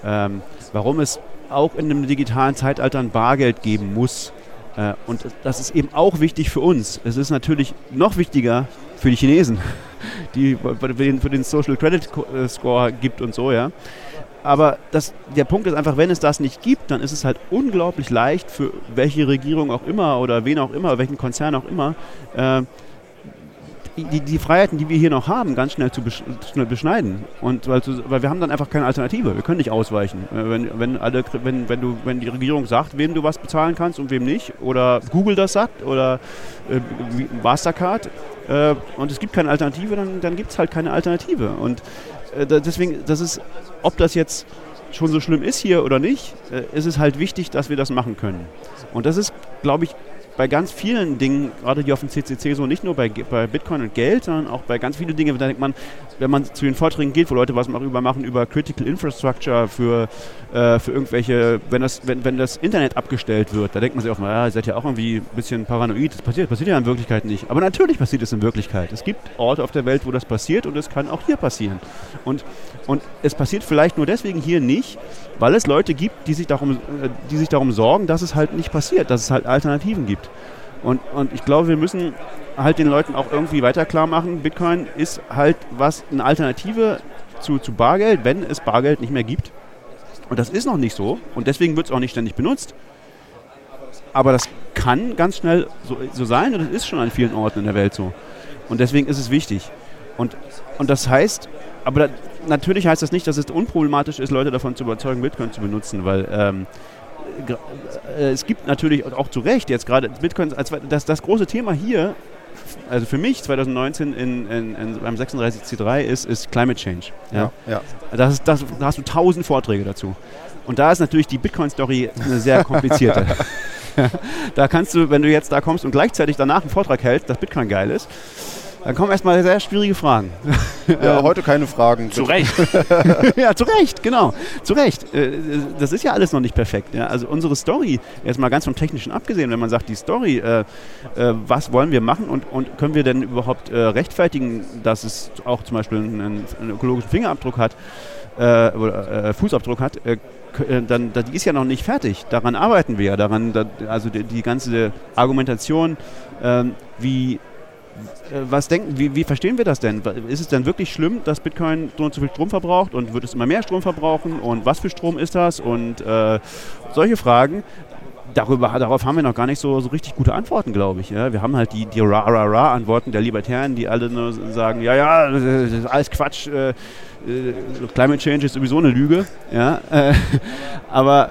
[SPEAKER 3] ähm, warum es auch in einem digitalen Zeitalter ein Bargeld geben muss. Äh, und das ist eben auch wichtig für uns. Es ist natürlich noch wichtiger für die Chinesen, die für den Social Credit äh, Score gibt und so, ja. Aber das, der Punkt ist einfach, wenn es das nicht gibt, dann ist es halt unglaublich leicht für welche Regierung auch immer oder wen auch immer, welchen Konzern auch immer, äh, die, die Freiheiten, die wir hier noch haben, ganz schnell zu beschneiden. Und weil, weil, wir haben dann einfach keine Alternative. Wir können nicht ausweichen. Äh, wenn, wenn, alle, wenn, wenn, du, wenn die Regierung sagt, wem du was bezahlen kannst und wem nicht, oder Google das sagt, oder äh, Mastercard, äh, und es gibt keine Alternative, dann, dann gibt es halt keine Alternative. Und äh, deswegen, das ist, ob das jetzt schon so schlimm ist hier oder nicht, äh, ist es halt wichtig, dass wir das machen können. Und das ist, glaube ich, bei ganz vielen Dingen, gerade hier auf dem CCC, so nicht nur bei, bei Bitcoin und Geld, sondern auch bei ganz vielen Dingen, da denkt man, wenn man zu den Vorträgen geht, wo Leute was darüber machen, über Critical Infrastructure für, äh, für irgendwelche, wenn das, wenn, wenn das Internet abgestellt wird, da denkt man sich auch mal, ja, ihr seid ja auch irgendwie ein bisschen paranoid, das passiert, passiert ja in Wirklichkeit nicht. Aber natürlich passiert es in Wirklichkeit. Es gibt Orte auf der Welt, wo das passiert und es kann auch hier passieren. Und, und es passiert vielleicht nur deswegen hier nicht, weil es Leute gibt, die sich darum, äh, die sich darum sorgen, dass es halt nicht passiert, dass es halt Alternativen gibt. Und, und ich glaube, wir müssen halt den Leuten auch irgendwie weiter klar machen, Bitcoin ist halt was, eine Alternative zu, zu Bargeld, wenn es Bargeld nicht mehr gibt. Und das ist noch nicht so und deswegen wird es auch nicht ständig benutzt. Aber das kann ganz schnell so, so sein und das ist schon an vielen Orten in der Welt so. Und deswegen ist es wichtig. Und, und das heißt, aber da, natürlich heißt das nicht, dass es unproblematisch ist, Leute davon zu überzeugen, Bitcoin zu benutzen, weil ähm, äh, es gibt natürlich auch zu Recht jetzt gerade Bitcoin, als das, das große Thema hier, also für mich 2019 in, in, in beim 36C3 ist, ist Climate Change. Ja? Ja, ja. Das ist, das, da hast du tausend Vorträge dazu. Und da ist natürlich die Bitcoin-Story eine sehr komplizierte. da kannst du, wenn du jetzt da kommst und gleichzeitig danach einen Vortrag hältst, dass Bitcoin geil ist, dann kommen erstmal sehr schwierige Fragen.
[SPEAKER 2] Ja, heute keine Fragen.
[SPEAKER 1] Zu Recht.
[SPEAKER 3] ja, zu Recht, genau. Zu Recht. Äh, das ist ja alles noch nicht perfekt. Ja? Also unsere Story, jetzt mal ganz vom Technischen abgesehen, wenn man sagt, die Story, äh, äh, was wollen wir machen und, und können wir denn überhaupt äh, rechtfertigen, dass es auch zum Beispiel einen, einen ökologischen Fingerabdruck hat, oder Fußabdruck hat, dann, die ist ja noch nicht fertig. Daran arbeiten wir ja. Daran, da, also die, die, ganze Argumentation, ähm, wie was denken, wie, wie, verstehen wir das denn? Ist es denn wirklich schlimm, dass Bitcoin so und viel Strom verbraucht und wird es immer mehr Strom verbrauchen und was für Strom ist das und äh, solche Fragen. Darüber, darauf haben wir noch gar nicht so, so richtig gute Antworten, glaube ich. Ja? Wir haben halt die, die Ra-Ra-Ra-Antworten der Libertären, die alle nur sagen, ja, ja, das ist alles Quatsch, äh, äh, Climate Change ist sowieso eine Lüge. Ja? Äh, aber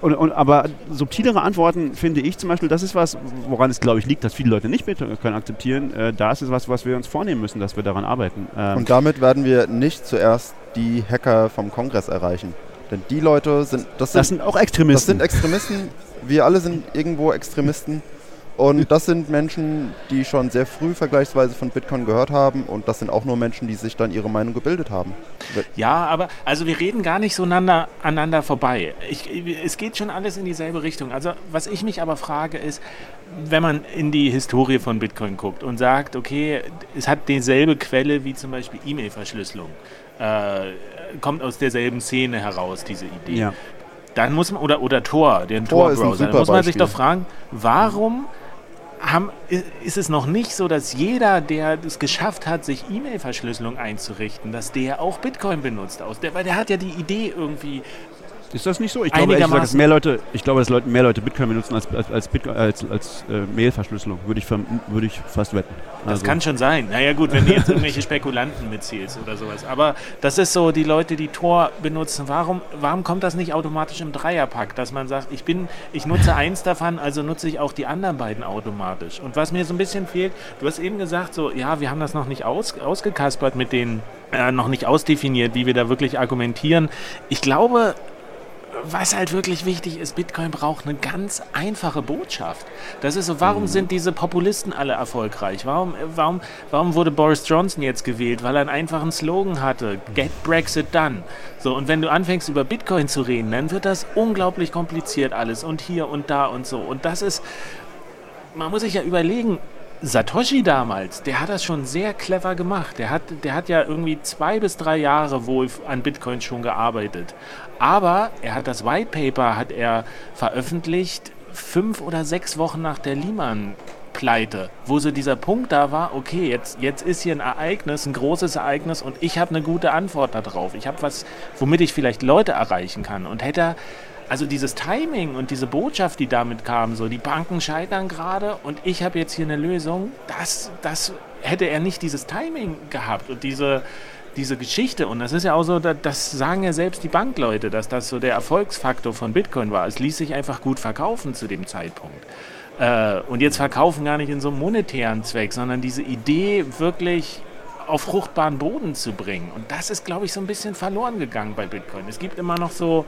[SPEAKER 3] und, und, aber subtilere Antworten finde ich zum Beispiel, das ist was, woran es glaube ich liegt, dass viele Leute nicht Bitcoin akzeptieren. Äh, da ist was, was wir uns vornehmen müssen, dass wir daran arbeiten.
[SPEAKER 2] Ähm und damit werden wir nicht zuerst die Hacker vom Kongress erreichen. Denn die Leute sind
[SPEAKER 3] das, sind. das sind auch Extremisten. Das
[SPEAKER 2] sind Extremisten. Wir alle sind irgendwo Extremisten. Und das sind Menschen, die schon sehr früh vergleichsweise von Bitcoin gehört haben. Und das sind auch nur Menschen, die sich dann ihre Meinung gebildet haben.
[SPEAKER 1] Ja, aber also wir reden gar nicht so aneinander, aneinander vorbei. Ich, es geht schon alles in dieselbe Richtung. Also was ich mich aber frage ist, wenn man in die Historie von Bitcoin guckt und sagt, okay, es hat dieselbe Quelle wie zum Beispiel E-Mail-Verschlüsselung. Äh, kommt aus derselben Szene heraus, diese Idee. Ja. Dann muss man, oder, oder Tor, den Tor-Browser, Tor da muss man sich doch fragen, warum haben, ist es noch nicht so, dass jeder, der es geschafft hat, sich E-Mail-Verschlüsselung einzurichten, dass der auch Bitcoin benutzt. Aus der, weil der hat ja die Idee irgendwie
[SPEAKER 3] ist das nicht so? Ich glaube, gesagt, dass mehr Leute, ich glaube, dass Leute, mehr Leute Bitcoin benutzen als, als, als, Bitcoin, als, als äh, Mailverschlüsselung, würde ich, würd ich fast wetten.
[SPEAKER 1] Das also. kann schon sein. Naja gut, wenn du jetzt irgendwelche Spekulanten mitziehst oder sowas. Aber das ist so, die Leute, die Tor benutzen, warum, warum kommt das nicht automatisch im Dreierpack, dass man sagt, ich bin, ich nutze eins davon, also nutze ich auch die anderen beiden automatisch. Und was mir so ein bisschen fehlt, du hast eben gesagt, so, ja, wir haben das noch nicht aus, ausgekaspert mit den äh, noch nicht ausdefiniert, wie wir da wirklich argumentieren. Ich glaube, was halt wirklich wichtig ist, Bitcoin braucht eine ganz einfache Botschaft. Das ist so, warum mhm. sind diese Populisten alle erfolgreich? Warum, warum, warum wurde Boris Johnson jetzt gewählt? Weil er einen einfachen Slogan hatte, Get Brexit Done. So, und wenn du anfängst über Bitcoin zu reden, dann wird das unglaublich kompliziert alles und hier und da und so. Und das ist, man muss sich ja überlegen, Satoshi damals, der hat das schon sehr clever gemacht. Der hat, der hat ja irgendwie zwei bis drei Jahre wohl an Bitcoin schon gearbeitet. Aber er hat das White Paper hat er veröffentlicht fünf oder sechs Wochen nach der Lehman Pleite, wo so dieser Punkt da war, okay, jetzt, jetzt ist hier ein Ereignis, ein großes Ereignis und ich habe eine gute Antwort darauf. Ich habe was, womit ich vielleicht Leute erreichen kann. Und hätte er also dieses Timing und diese Botschaft, die damit kam, so die Banken scheitern gerade und ich habe jetzt hier eine Lösung, das, das hätte er nicht dieses Timing gehabt und diese, diese Geschichte. Und das ist ja auch so, das sagen ja selbst die Bankleute, dass das so der Erfolgsfaktor von Bitcoin war. Es ließ sich einfach gut verkaufen zu dem Zeitpunkt. Äh, und jetzt verkaufen gar nicht in so einem monetären Zweck, sondern diese Idee wirklich auf fruchtbaren Boden zu bringen. Und das ist, glaube ich, so ein bisschen verloren gegangen bei Bitcoin. Es gibt immer noch so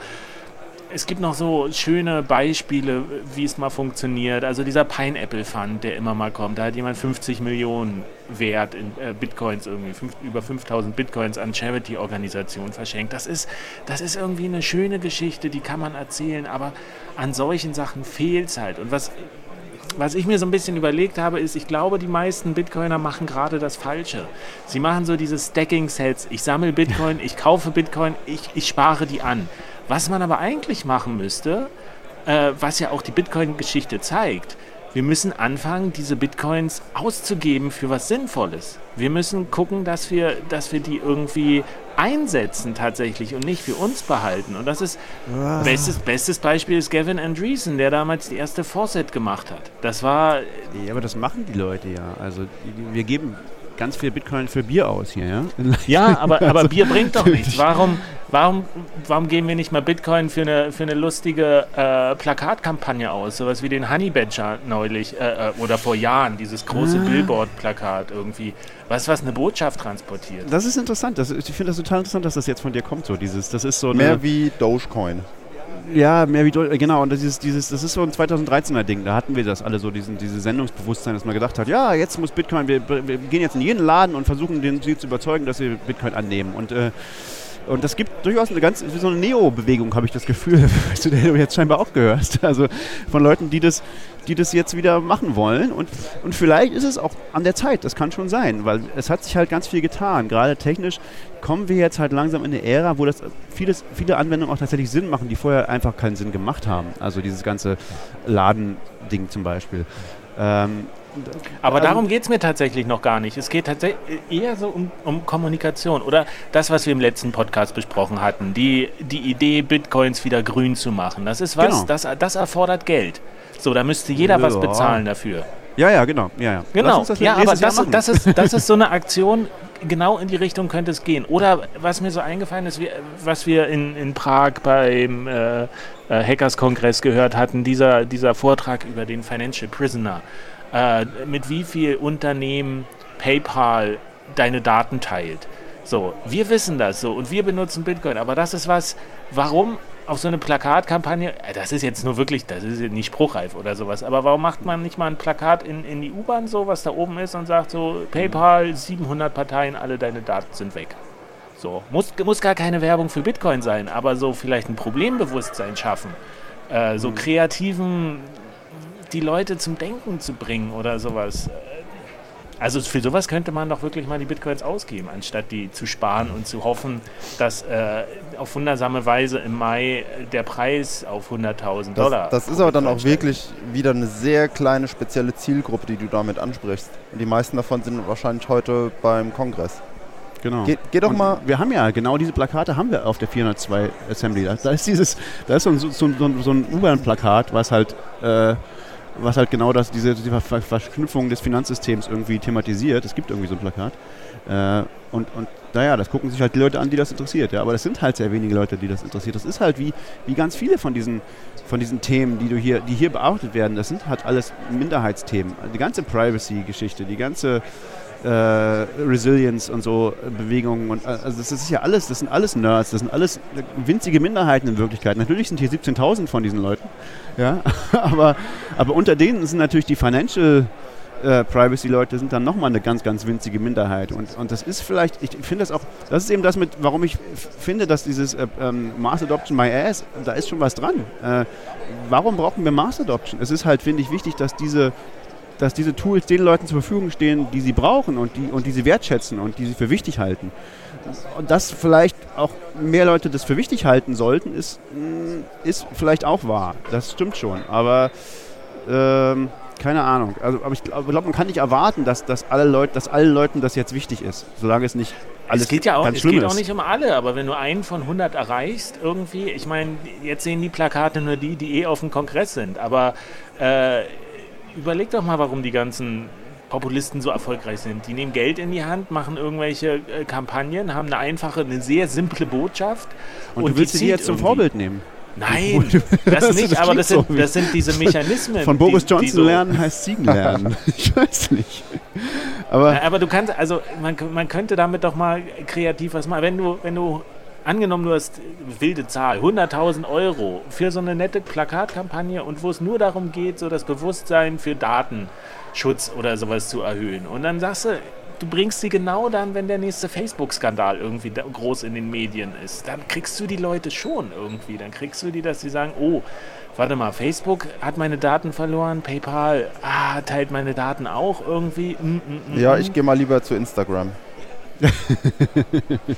[SPEAKER 1] es gibt noch so schöne Beispiele, wie es mal funktioniert. Also dieser Pineapple Fund, der immer mal kommt. Da hat jemand 50 Millionen Wert in äh, Bitcoins, irgendwie fünf, über 5000 Bitcoins an Charity-Organisationen verschenkt. Das ist, das ist irgendwie eine schöne Geschichte, die kann man erzählen, aber an solchen Sachen fehlt es halt. Und was, was ich mir so ein bisschen überlegt habe, ist, ich glaube, die meisten Bitcoiner machen gerade das Falsche. Sie machen so diese Stacking-Sets. Ich sammle Bitcoin, ich kaufe Bitcoin, ich, ich spare die an. Was man aber eigentlich machen müsste, äh, was ja auch die Bitcoin-Geschichte zeigt, wir müssen anfangen, diese Bitcoins auszugeben für was Sinnvolles. Wir müssen gucken, dass wir, dass wir die irgendwie einsetzen tatsächlich und nicht für uns behalten. Und das ist ah. bestes, bestes Beispiel ist Gavin Andreessen, der damals die erste Fawcett gemacht hat. Das war.
[SPEAKER 3] Ja, aber das machen die Leute ja. Also wir geben ganz viel Bitcoin für Bier aus hier, ja?
[SPEAKER 1] Ja, aber, aber Bier bringt doch nichts. Warum, warum, warum geben wir nicht mal Bitcoin für eine, für eine lustige äh, Plakatkampagne aus? Sowas wie den Honey Badger neulich äh, äh, oder vor Jahren, dieses große ah. Billboard-Plakat irgendwie. Was, was eine Botschaft transportiert.
[SPEAKER 3] Das ist interessant. Das, ich finde das total interessant, dass das jetzt von dir kommt. So dieses, das ist so
[SPEAKER 2] Mehr wie Dogecoin.
[SPEAKER 3] Ja, mehr wie genau. Und das ist, dieses, das ist so ein 2013er Ding. Da hatten wir das alle so, diesen, dieses Sendungsbewusstsein, dass man gedacht hat, ja, jetzt muss Bitcoin, wir, wir gehen jetzt in jeden Laden und versuchen, den, sie zu überzeugen, dass sie Bitcoin annehmen. Und äh, und das gibt durchaus eine ganz, so eine Neo-Bewegung, habe ich das Gefühl, zu der du jetzt scheinbar auch gehörst. Also von Leuten, die das, die das jetzt wieder machen wollen. Und, und vielleicht ist es auch an der Zeit, das kann schon sein, weil es hat sich halt ganz viel getan. Gerade technisch kommen wir jetzt halt langsam in eine Ära, wo das vieles, viele Anwendungen auch tatsächlich Sinn machen, die vorher einfach keinen Sinn gemacht haben. Also dieses ganze Ladending zum Beispiel. Ähm,
[SPEAKER 1] aber also, darum geht es mir tatsächlich noch gar nicht. Es geht tatsächlich eher so um, um, Kommunikation oder das, was wir im letzten Podcast besprochen hatten, die, die Idee, Bitcoins wieder grün zu machen. Das ist was, genau. das, das erfordert Geld. So, da müsste jeder ja. was bezahlen dafür.
[SPEAKER 3] Ja, ja, genau. Ja, ja.
[SPEAKER 1] Genau, ja, aber das, das, ist, das ist so eine Aktion, genau in die Richtung könnte es gehen. Oder was mir so eingefallen ist, was wir in, in Prag beim äh, äh, Hackers-Kongress gehört hatten, dieser, dieser Vortrag über den Financial Prisoner äh, mit wie viel Unternehmen PayPal deine Daten teilt. So, wir wissen das so und wir benutzen Bitcoin, aber das ist was, warum auf so eine Plakatkampagne, äh, das ist jetzt nur wirklich, das ist nicht spruchreif oder sowas, aber warum macht man nicht mal ein Plakat in, in die U-Bahn so, was da oben ist und sagt so, PayPal, 700 Parteien, alle deine Daten sind weg. So, muss, muss gar keine Werbung für Bitcoin sein, aber so vielleicht ein Problembewusstsein schaffen. Äh, so mhm. kreativen die Leute zum Denken zu bringen oder sowas. Also für sowas könnte man doch wirklich mal die Bitcoins ausgeben, anstatt die zu sparen und zu hoffen, dass äh, auf wundersame Weise im Mai der Preis auf 100.000 Dollar.
[SPEAKER 2] Das, das ist aber dann auch wirklich wieder eine sehr kleine spezielle Zielgruppe, die du damit ansprichst. Und die meisten davon sind wahrscheinlich heute beim Kongress.
[SPEAKER 3] Genau. Geh, geh doch und mal. Wir haben ja genau diese Plakate haben wir auf der 402 Assembly. Da, da ist dieses, da ist so ein, so, so, so ein U-Bahn-Plakat, was halt äh, was halt genau das, diese, diese Verknüpfung des Finanzsystems irgendwie thematisiert. Es gibt irgendwie so ein Plakat. Äh, und, und naja, das gucken sich halt die Leute an, die das interessiert. Ja? Aber das sind halt sehr wenige Leute, die das interessiert. Das ist halt wie, wie ganz viele von diesen, von diesen Themen, die, du hier, die hier bearbeitet werden. Das sind halt alles Minderheitsthemen. Die ganze Privacy-Geschichte, die ganze äh, Resilience und so äh, Bewegungen und äh, also das ist ja alles, das sind alles Nerds, das sind alles winzige Minderheiten in Wirklichkeit. Natürlich sind hier 17.000 von diesen Leuten, ja, aber, aber unter denen sind natürlich die Financial äh, Privacy-Leute sind dann nochmal eine ganz, ganz winzige Minderheit. Und, und das ist vielleicht, ich finde das auch, das ist eben das mit, warum ich finde, dass dieses äh, ähm, Mass Adoption My Ass, da ist schon was dran. Äh, warum brauchen wir Mass Adoption? Es ist halt, finde ich, wichtig, dass diese, dass diese Tools den Leuten zur Verfügung stehen, die sie brauchen und die, und die sie wertschätzen und die sie für wichtig halten. Und dass vielleicht auch mehr Leute das für wichtig halten sollten, ist, mm, ist vielleicht auch wahr. Das stimmt schon. Aber ähm, keine Ahnung. Also, aber ich glaube, glaub, man kann nicht erwarten, dass, dass alle Leute, dass allen Leuten das jetzt wichtig ist, solange es nicht alles
[SPEAKER 1] es geht ja auch,
[SPEAKER 3] ganz
[SPEAKER 1] es
[SPEAKER 3] schlimm
[SPEAKER 1] geht
[SPEAKER 3] ist.
[SPEAKER 1] auch nicht um alle, aber wenn du einen von 100 erreichst, irgendwie, ich meine, jetzt sehen die Plakate nur die, die eh auf dem Kongress sind, aber äh, überleg doch mal, warum die ganzen Populisten so erfolgreich sind. Die nehmen Geld in die Hand, machen irgendwelche äh, Kampagnen, haben eine einfache, eine sehr simple Botschaft.
[SPEAKER 3] Und, du willst sie jetzt zum. Vorbild nehmen.
[SPEAKER 1] Nein, das nicht,
[SPEAKER 3] das
[SPEAKER 1] aber das sind,
[SPEAKER 3] so
[SPEAKER 1] das sind diese Mechanismen.
[SPEAKER 3] Von Boris
[SPEAKER 1] die, die
[SPEAKER 3] Johnson
[SPEAKER 1] so,
[SPEAKER 3] lernen heißt Siegen lernen. ich weiß nicht. Aber
[SPEAKER 1] aber du kannst, also man, man könnte damit doch mal kreativ was machen. Wenn du, wenn du, angenommen du hast wilde Zahl, 100.000 Euro für so eine nette Plakatkampagne und wo es nur darum geht, so das Bewusstsein für Datenschutz oder sowas zu erhöhen. Und dann sagst du, du bringst sie genau dann, wenn der nächste Facebook-Skandal irgendwie groß in den Medien ist. Dann kriegst du die Leute schon irgendwie. Dann kriegst du die, dass sie sagen, oh, warte mal, Facebook hat meine Daten verloren, PayPal ah, teilt meine Daten auch irgendwie. Mm, mm, mm,
[SPEAKER 2] Ja,
[SPEAKER 1] mm.
[SPEAKER 2] ich gehe mal lieber zu Instagram.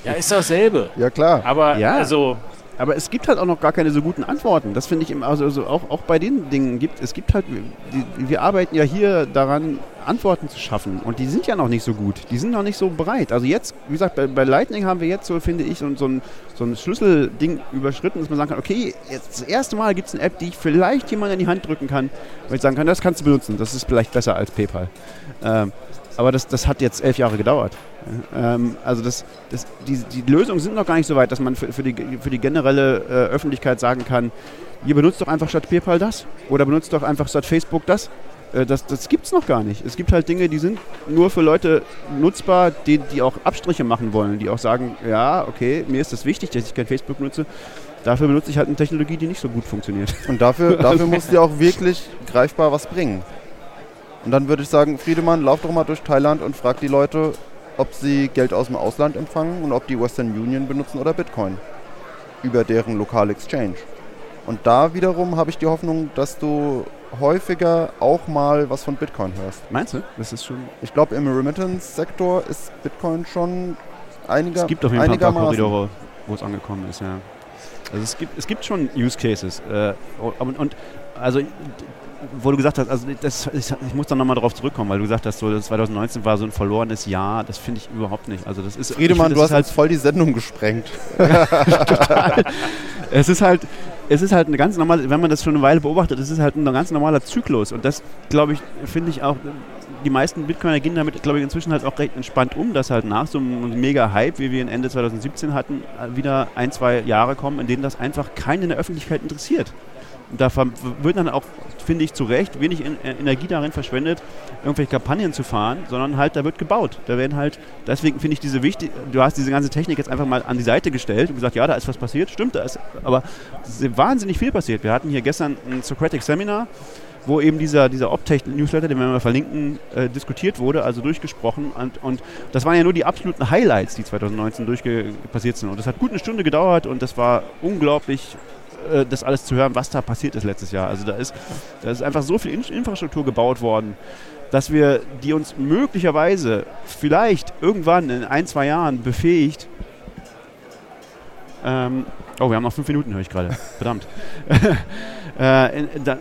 [SPEAKER 1] Ja, ist doch dasselbe.
[SPEAKER 2] Ja, klar.
[SPEAKER 1] Aber
[SPEAKER 3] Ja.
[SPEAKER 1] also,
[SPEAKER 3] Aber es gibt halt auch noch gar keine so guten Antworten. Das finde ich immer, also, also auch, auch bei den Dingen gibt es gibt halt, die, wir arbeiten ja hier daran, Antworten zu schaffen und die sind ja noch nicht so gut. Die sind noch nicht so breit. Also jetzt, wie gesagt, bei, bei Lightning haben wir jetzt so, finde ich, so, so, ein, so ein Schlüsselding überschritten, dass man sagen kann, okay, jetzt das erste Mal gibt es eine App, die ich vielleicht jemand in die Hand drücken kann, weil ich sagen kann, das kannst du benutzen, das ist vielleicht besser als PayPal. Ähm, aber das, das hat jetzt elf Jahre gedauert. Ähm, also das, das, die, die Lösungen sind noch gar nicht so weit, dass man für, für, die, für die generelle äh, Öffentlichkeit sagen kann, ihr benutzt doch einfach statt PayPal das oder benutzt doch einfach statt Facebook das. Äh, das das gibt es noch gar nicht. Es gibt halt Dinge, die sind nur für Leute nutzbar, die, die auch Abstriche machen wollen, die auch sagen, ja, okay, mir ist das wichtig, dass ich kein Facebook nutze. Dafür benutze ich halt eine Technologie, die nicht so gut funktioniert.
[SPEAKER 2] Und dafür, dafür musst du ja auch wirklich greifbar was bringen. Und dann würde ich sagen, Friedemann, lauf doch mal durch Thailand und frag die Leute, ob sie Geld aus dem Ausland empfangen und ob die Western Union benutzen oder Bitcoin. Über deren lokale Exchange. Und da wiederum habe ich die Hoffnung, dass du häufiger auch mal was von Bitcoin hörst.
[SPEAKER 3] Meinst du? Das ist schon.
[SPEAKER 2] Ich glaube, im Remittance-Sektor ist Bitcoin schon einiger,
[SPEAKER 3] Es gibt auf jeden Fall ein paar. Korridore, wo es angekommen ist, ja. Also es gibt, es gibt schon Use Cases. Äh, und, und also wo du gesagt hast, also das, ich, ich muss da nochmal drauf zurückkommen, weil du gesagt hast, so, das 2019 war so ein verlorenes Jahr, das finde ich überhaupt nicht. Also das ist
[SPEAKER 2] Friedemann,
[SPEAKER 3] finde,
[SPEAKER 2] du
[SPEAKER 3] das
[SPEAKER 2] hast
[SPEAKER 3] ist halt,
[SPEAKER 2] voll die Sendung gesprengt.
[SPEAKER 3] es ist halt, es ist halt eine ganz normale, wenn man das schon eine Weile beobachtet, es ist halt ein ganz normaler Zyklus und das, glaube ich, finde ich auch, die meisten Bitcoiner gehen damit, glaube ich, inzwischen halt auch recht entspannt um, dass halt nach so einem mega Hype, wie wir ihn Ende 2017 hatten, wieder ein, zwei Jahre kommen, in denen das einfach keinen in der Öffentlichkeit interessiert. Da wird dann auch, finde ich, zu Recht wenig en- äh, Energie darin verschwendet, irgendwelche Kampagnen zu fahren, sondern halt, da wird gebaut. Da werden halt, deswegen finde ich diese wichtig, du hast diese ganze Technik jetzt einfach mal an die Seite gestellt und gesagt, ja, da ist was passiert, stimmt, da ist, aber ist wahnsinnig viel passiert. Wir hatten hier gestern ein Socratic Seminar, wo eben dieser, dieser Optech-Newsletter, den wir mal verlinken, äh, diskutiert wurde, also durchgesprochen. Und, und das waren ja nur die absoluten Highlights, die 2019 durchpassiert sind. Und das hat gut eine Stunde gedauert und das war unglaublich, äh, das alles zu hören, was da passiert ist letztes Jahr. Also da ist, da ist einfach so viel In Infrastruktur gebaut worden, dass wir die uns möglicherweise vielleicht irgendwann in ein, zwei Jahren befähigt, ähm, oh, wir haben noch fünf Minuten, höre ich gerade. Verdammt. äh, in, da,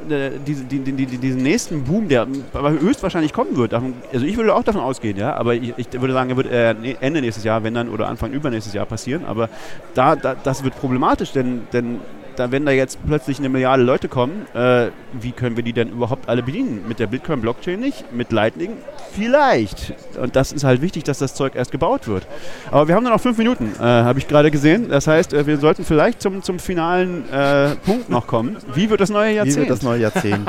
[SPEAKER 3] diese, die, die, die, diesen nächsten Boom, der höchstwahrscheinlich kommen wird, also ich würde auch davon ausgehen, ja, aber ich, ich würde sagen, er wird äh, ne- Ende nächstes Jahr, wenn dann, oder Anfang übernächstes Jahr passieren, aber da, da, das wird problematisch, denn, denn da, wenn da jetzt plötzlich eine Milliarde Leute kommen, äh, wie können wir die denn überhaupt alle bedienen? Mit der Bitcoin-Blockchain nicht, mit Lightning vielleicht. Und das ist halt wichtig, dass das Zeug erst gebaut wird. Aber wir haben nur noch fünf Minuten, äh, habe ich gerade gesehen. Das heißt, äh, wir sollten vielleicht zum, zum finalen äh, Punkt noch kommen. Wie wird das neue
[SPEAKER 2] Wie
[SPEAKER 3] Jahrzehnt?
[SPEAKER 2] wird das neue Jahrzehnt?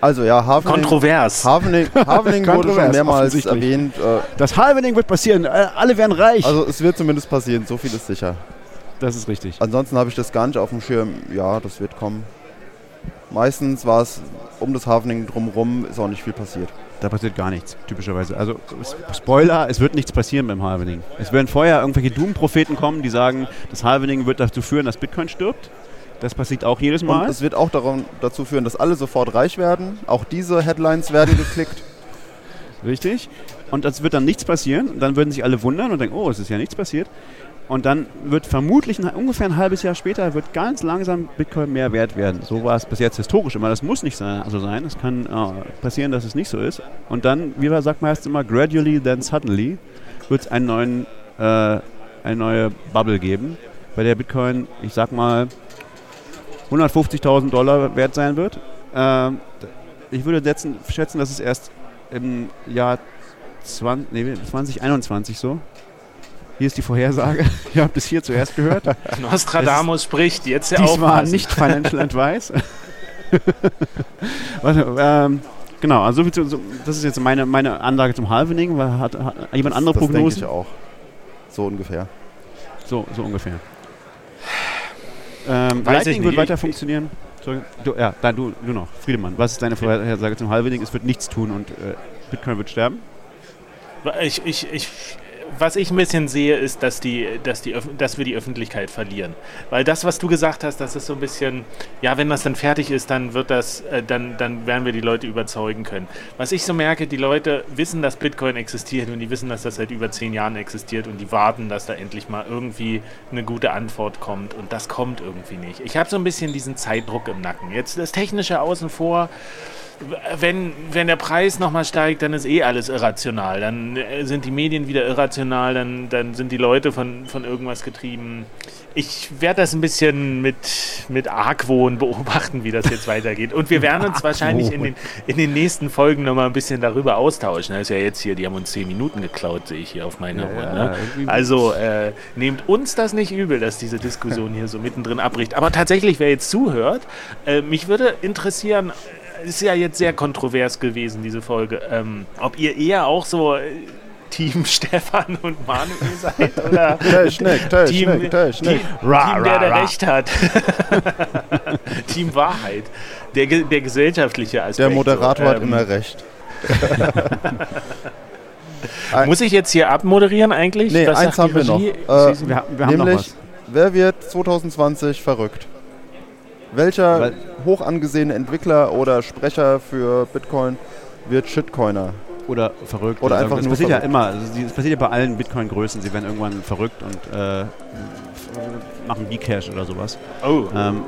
[SPEAKER 2] also ja, Havening,
[SPEAKER 1] kontrovers.
[SPEAKER 2] Havening, Havening wurde schon
[SPEAKER 3] Kontrovers,
[SPEAKER 2] mehrmals erwähnt. Äh,
[SPEAKER 3] das Halvening wird passieren. Äh, alle werden reich.
[SPEAKER 2] also es wird zumindest passieren, so viel ist sicher.
[SPEAKER 3] Das ist richtig.
[SPEAKER 2] Ansonsten habe ich das gar nicht auf dem Schirm. Ja, das wird kommen. Meistens war es um das Havening drumherum, ist auch nicht viel passiert.
[SPEAKER 3] Da passiert gar nichts, typischerweise. Also, Spoiler, es wird nichts passieren beim Halvening. Es werden vorher irgendwelche Doom-Propheten kommen, die sagen, das Halvening wird dazu führen, dass Bitcoin stirbt. Das passiert auch jedes
[SPEAKER 2] Und
[SPEAKER 3] Mal.
[SPEAKER 2] es wird auch daran, dazu führen, dass alle sofort reich werden. Auch diese Headlines werden geklickt.
[SPEAKER 3] Richtig. Und es wird dann nichts passieren. Und dann würden sich alle wundern und denken, oh, es ist ja nichts passiert. Und dann wird vermutlich ein, ungefähr ein halbes Jahr später wird ganz langsam Bitcoin mehr wert werden. So war es bis jetzt historisch immer. Das muss nicht so sein. Es kann äh, passieren, dass es nicht so ist. Und dann, wie man sagt meist immer, gradually then suddenly wird es einen neuen, äh, eine neue Bubble geben, bei der Bitcoin, ich sag mal, 150.000 Dollar wert sein wird. Ähm, ich würde setzen, schätzen, dass es erst im Jahr 20, nee, 2021 so hier ist die Vorhersage. Ihr habt es hier zuerst gehört.
[SPEAKER 1] Nostradamus spricht, jetzt ja
[SPEAKER 3] Dies war nicht Financial Advice. Warte, ähm, genau, also das ist jetzt meine, meine Anlage zum Halvening. Hat, hat jemand andere das Prognosen?
[SPEAKER 2] Das denke ich auch. So ungefähr.
[SPEAKER 3] So, so ungefähr. Ähm, Lightning wird weiter funktionieren. Du, ja, dann du, du noch. Friedemann, was ist deine Vorhersage zum Halvening? Es wird nichts tun und äh, Bitcoin wird sterben?
[SPEAKER 1] Ich, ich, ich was ich ein bisschen sehe, ist, dass, die, dass, die, dass wir die Öffentlichkeit verlieren. Weil das, was du gesagt hast, das ist so ein bisschen, ja, wenn das dann fertig ist, dann wird das, äh, dann, dann werden wir die Leute überzeugen können. Was ich so merke, die Leute wissen, dass Bitcoin existiert und die wissen, dass das seit über zehn Jahren existiert und die warten, dass da endlich mal irgendwie eine gute Antwort kommt und das kommt irgendwie nicht. Ich habe so ein bisschen diesen Zeitdruck im Nacken. Jetzt das Technische außen vor wenn, wenn der Preis nochmal steigt, dann ist eh alles irrational. Dann äh, sind die Medien wieder irrational, dann, dann sind die Leute von, von irgendwas getrieben. Ich werde das ein bisschen mit, mit Argwohn beobachten, wie das jetzt weitergeht. Und wir werden uns wahrscheinlich in den, in den nächsten Folgen nochmal ein bisschen darüber austauschen. Das ist ja jetzt hier, die haben uns zehn Minuten geklaut, sehe ich hier auf meiner ja, Uhr. Ne? Also äh, nehmt uns das nicht übel, dass diese Diskussion hier so mittendrin abbricht. Aber tatsächlich, wer jetzt zuhört, äh, mich würde interessieren, ist ja jetzt sehr kontrovers gewesen, diese Folge. Ähm, ob ihr eher auch so äh, Team Stefan und Manuel seid oder
[SPEAKER 2] Technik, Technik,
[SPEAKER 1] Team,
[SPEAKER 2] Technik.
[SPEAKER 1] Team, ra, Team der, der ra. Recht hat. Team Wahrheit. Der, der gesellschaftliche Aspekt.
[SPEAKER 2] Der Moderator so, ähm, hat immer recht.
[SPEAKER 1] Muss ich jetzt hier abmoderieren eigentlich?
[SPEAKER 2] Nee, das eins haben wir noch. Äh, wir, wir haben nämlich, noch wer wird 2020 verrückt? Welcher Weil hoch angesehene Entwickler oder Sprecher für Bitcoin wird Shitcoiner?
[SPEAKER 3] Oder verrückt.
[SPEAKER 2] Oder, einfach das
[SPEAKER 3] passiert
[SPEAKER 2] verrückt.
[SPEAKER 3] ja immer. Also das passiert ja bei allen Bitcoin-Größen. Sie werden irgendwann verrückt und äh, machen Bcash oder sowas.
[SPEAKER 1] Oh. Ähm,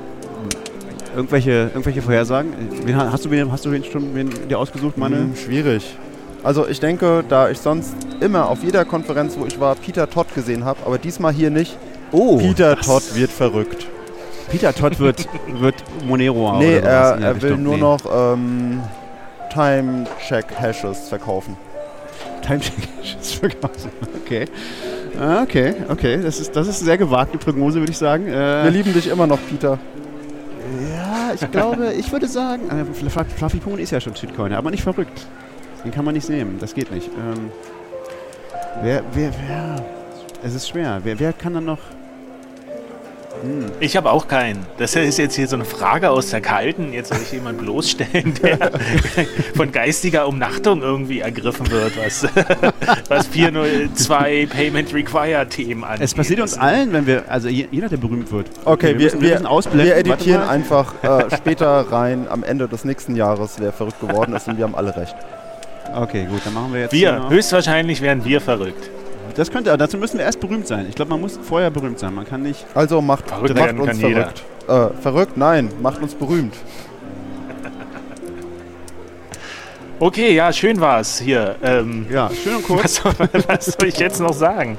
[SPEAKER 3] irgendwelche, irgendwelche Vorhersagen? hast du, wen, hast du wen schon wen dir ausgesucht, meine? Hm,
[SPEAKER 2] schwierig. Also ich denke, da ich sonst immer auf jeder Konferenz, wo ich war, Peter Todd gesehen habe, aber diesmal hier nicht.
[SPEAKER 3] Oh,
[SPEAKER 2] Peter Todd wird verrückt.
[SPEAKER 3] Peter Todd wird, wird Monero
[SPEAKER 2] Nee, er, er will nur nee. noch ähm, Time-Check-Hashes verkaufen.
[SPEAKER 3] Time-Check-Hashes verkaufen, okay. Ah, okay, okay. Das ist, das ist eine sehr gewagte Prognose, würde ich sagen. Äh,
[SPEAKER 2] Wir lieben dich immer noch, Peter.
[SPEAKER 3] Ja, ich glaube, ich würde sagen, äh, Fluffy Pony ist ja schon Shitcoin, aber nicht verrückt. Den kann man nicht nehmen, das geht nicht. Ähm, wer, wer, wer, es ist schwer. Wer, wer kann dann noch...
[SPEAKER 1] Hm. Ich habe auch keinen. Das ist jetzt hier so eine Frage aus der Kalten. Jetzt soll ich jemanden bloßstellen, der von geistiger Umnachtung irgendwie ergriffen wird, was, was 402 Payment Require Themen angeht.
[SPEAKER 3] Es passiert uns allen, wenn wir, also jeder, der berühmt wird.
[SPEAKER 2] Okay, wir, wir, wir, wir, wir editieren einfach äh, später rein, am Ende des nächsten Jahres, wer verrückt geworden ist und wir haben alle recht.
[SPEAKER 3] Okay, gut, dann machen wir jetzt.
[SPEAKER 1] Wir, höchstwahrscheinlich werden wir verrückt.
[SPEAKER 3] Das könnte, dazu müssen wir erst berühmt sein. Ich glaube, man muss vorher berühmt sein. Man kann nicht.
[SPEAKER 2] Also macht, verrückt macht uns verrückt. Äh, verrückt? Nein, macht uns berühmt.
[SPEAKER 1] Okay, ja, schön war es hier. Ähm,
[SPEAKER 3] ja, schön und kurz.
[SPEAKER 1] Was, was, soll ich jetzt noch sagen?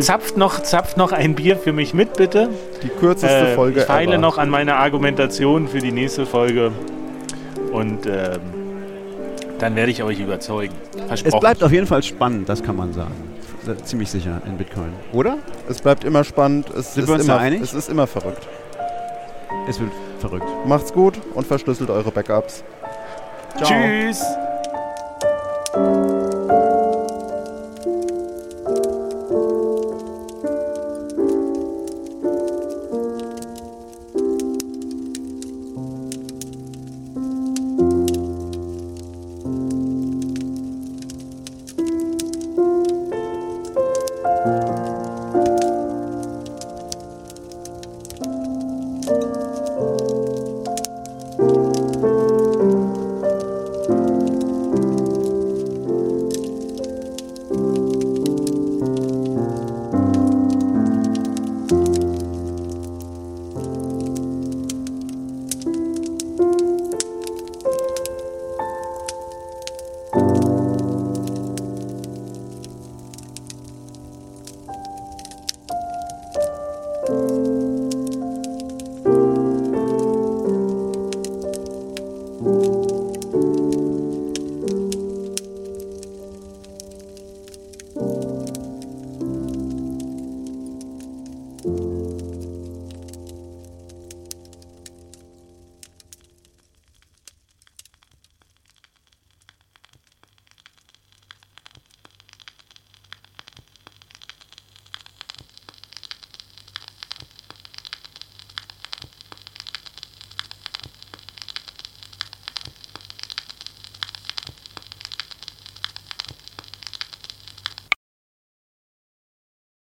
[SPEAKER 1] zapft, noch, zapft noch ein Bier für mich mit, bitte.
[SPEAKER 2] Die kürzeste äh, Folge.
[SPEAKER 1] Ich feile ever. noch an meiner Argumentation für die nächste Folge. Und ähm, dann werde ich euch überzeugen.
[SPEAKER 3] Es bleibt auf jeden Fall spannend, das kann man sagen. Äh, ziemlich sicher in Bitcoin, oder?
[SPEAKER 2] Es bleibt immer spannend. Es, Sind ist, wir uns immer, einig? es ist immer verrückt.
[SPEAKER 3] Es wird verrückt.
[SPEAKER 2] Macht's gut und verschlüsselt eure Backups.
[SPEAKER 1] Ciao. Tschüss.